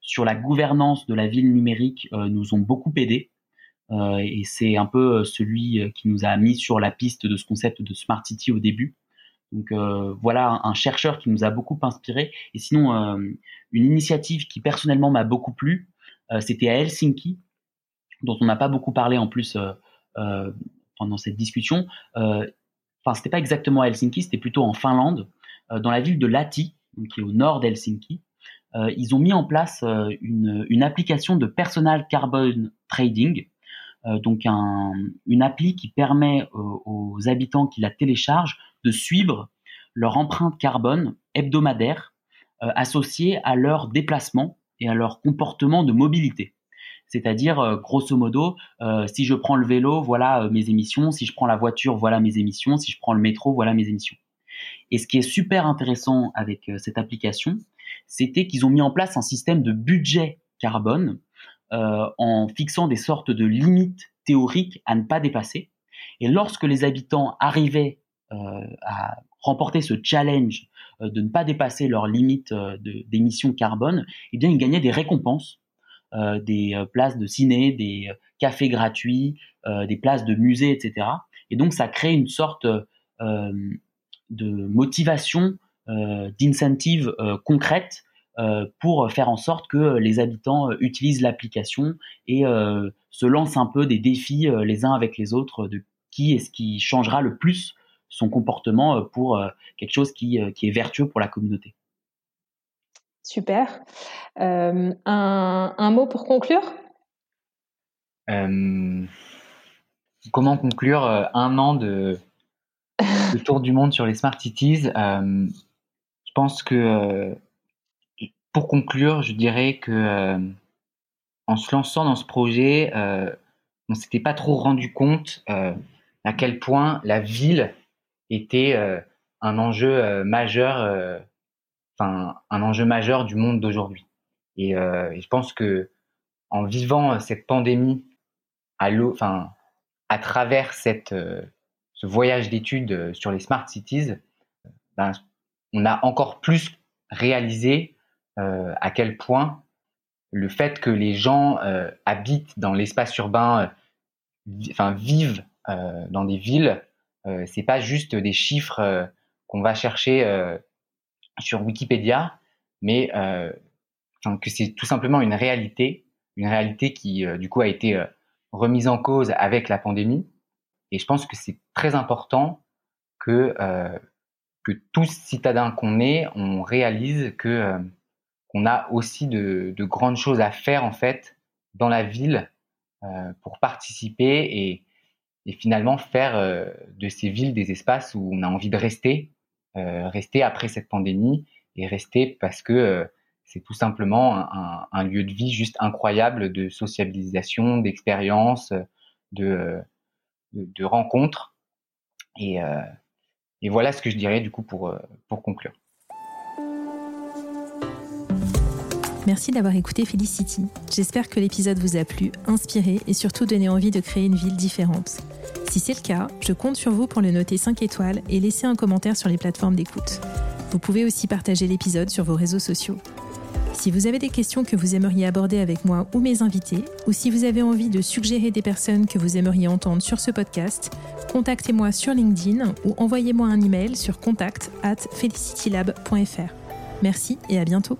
sur la gouvernance de la ville numérique nous ont beaucoup aidés. Euh, et c'est un peu euh, celui euh, qui nous a mis sur la piste de ce concept de Smart City au début. Donc voilà un, chercheur qui nous a beaucoup inspiré. Et sinon, une initiative qui personnellement m'a beaucoup plu, c'était à Helsinki, dont on n'a pas beaucoup parlé en plus pendant cette discussion. Enfin, c'était pas exactement à Helsinki, c'était plutôt en Finlande, dans la ville de Lahti, qui est au nord d'Helsinki. ils ont mis en place une, application de personal carbon trading euh, donc un, une appli qui permet euh, aux habitants qui la téléchargent de suivre leur empreinte carbone hebdomadaire euh, associée à leur déplacement et à leur comportement de mobilité. C'est-à-dire, grosso modo, si je prends le vélo, voilà mes émissions, si je prends la voiture, voilà mes émissions, si je prends le métro, voilà mes émissions. Et ce qui est super intéressant avec cette application, c'était qu'ils ont mis en place un système de budget carbone euh, en fixant des sortes de limites théoriques à ne pas dépasser. Et lorsque les habitants arrivaient euh, à remporter ce challenge euh, de ne pas dépasser leurs limites d'émissions carbone, eh bien, ils gagnaient des récompenses, des places de ciné, des cafés gratuits, des places de musée, etc. Et donc, ça crée une sorte de motivation, d'incentive concrète euh, pour faire en sorte que les habitants euh, utilisent l'application et euh, se lancent un peu des défis les uns avec les autres de qui est-ce qui changera le plus son comportement pour quelque chose qui, qui, est vertueux pour la communauté. Super. un, un, mot pour conclure? Comment conclure un an de, de, tour du monde sur les Smart Cities? Je pense que pour conclure, je dirais que euh, en se lançant dans ce projet, euh, on s'était pas trop rendu compte euh, à quel point la ville était un enjeu majeur, enfin un enjeu majeur du monde d'aujourd'hui. Et, je pense que en vivant cette pandémie à enfin à travers cette ce voyage d'études sur les smart cities, ben, on a encore plus réalisé euh, à quel point le fait que les gens euh, habitent dans l'espace urbain, euh, vivent dans des villes, c'est pas juste des chiffres qu'on va chercher sur Wikipédia, mais que c'est tout simplement une réalité, une réalité qui du coup a été remise en cause avec la pandémie. Et je pense que c'est très important que que tous citadins qu'on est, on réalise que on a aussi de, grandes choses à faire en fait dans la ville euh, pour participer et, finalement faire euh, de ces villes des espaces où on a envie de rester, euh, rester après cette pandémie et rester parce que c'est tout simplement un, lieu de vie juste incroyable de sociabilisation, d'expérience, de, de, rencontres. Et, et, voilà ce que je dirais du coup pour, pour conclure. Merci d'avoir écouté Felicity. J'espère que l'épisode vous a plu, inspiré et surtout donné envie de créer une ville différente. Si c'est le cas, je compte sur vous pour le noter 5 étoiles et laisser un commentaire sur les plateformes d'écoute. Vous pouvez aussi partager l'épisode sur vos réseaux sociaux. Si vous avez des questions que vous aimeriez aborder avec moi ou mes invités, ou si vous avez envie de suggérer des personnes que vous aimeriez entendre sur ce podcast, contactez-moi sur LinkedIn ou envoyez-moi un email sur contact at felicitylab.fr. Merci et à bientôt.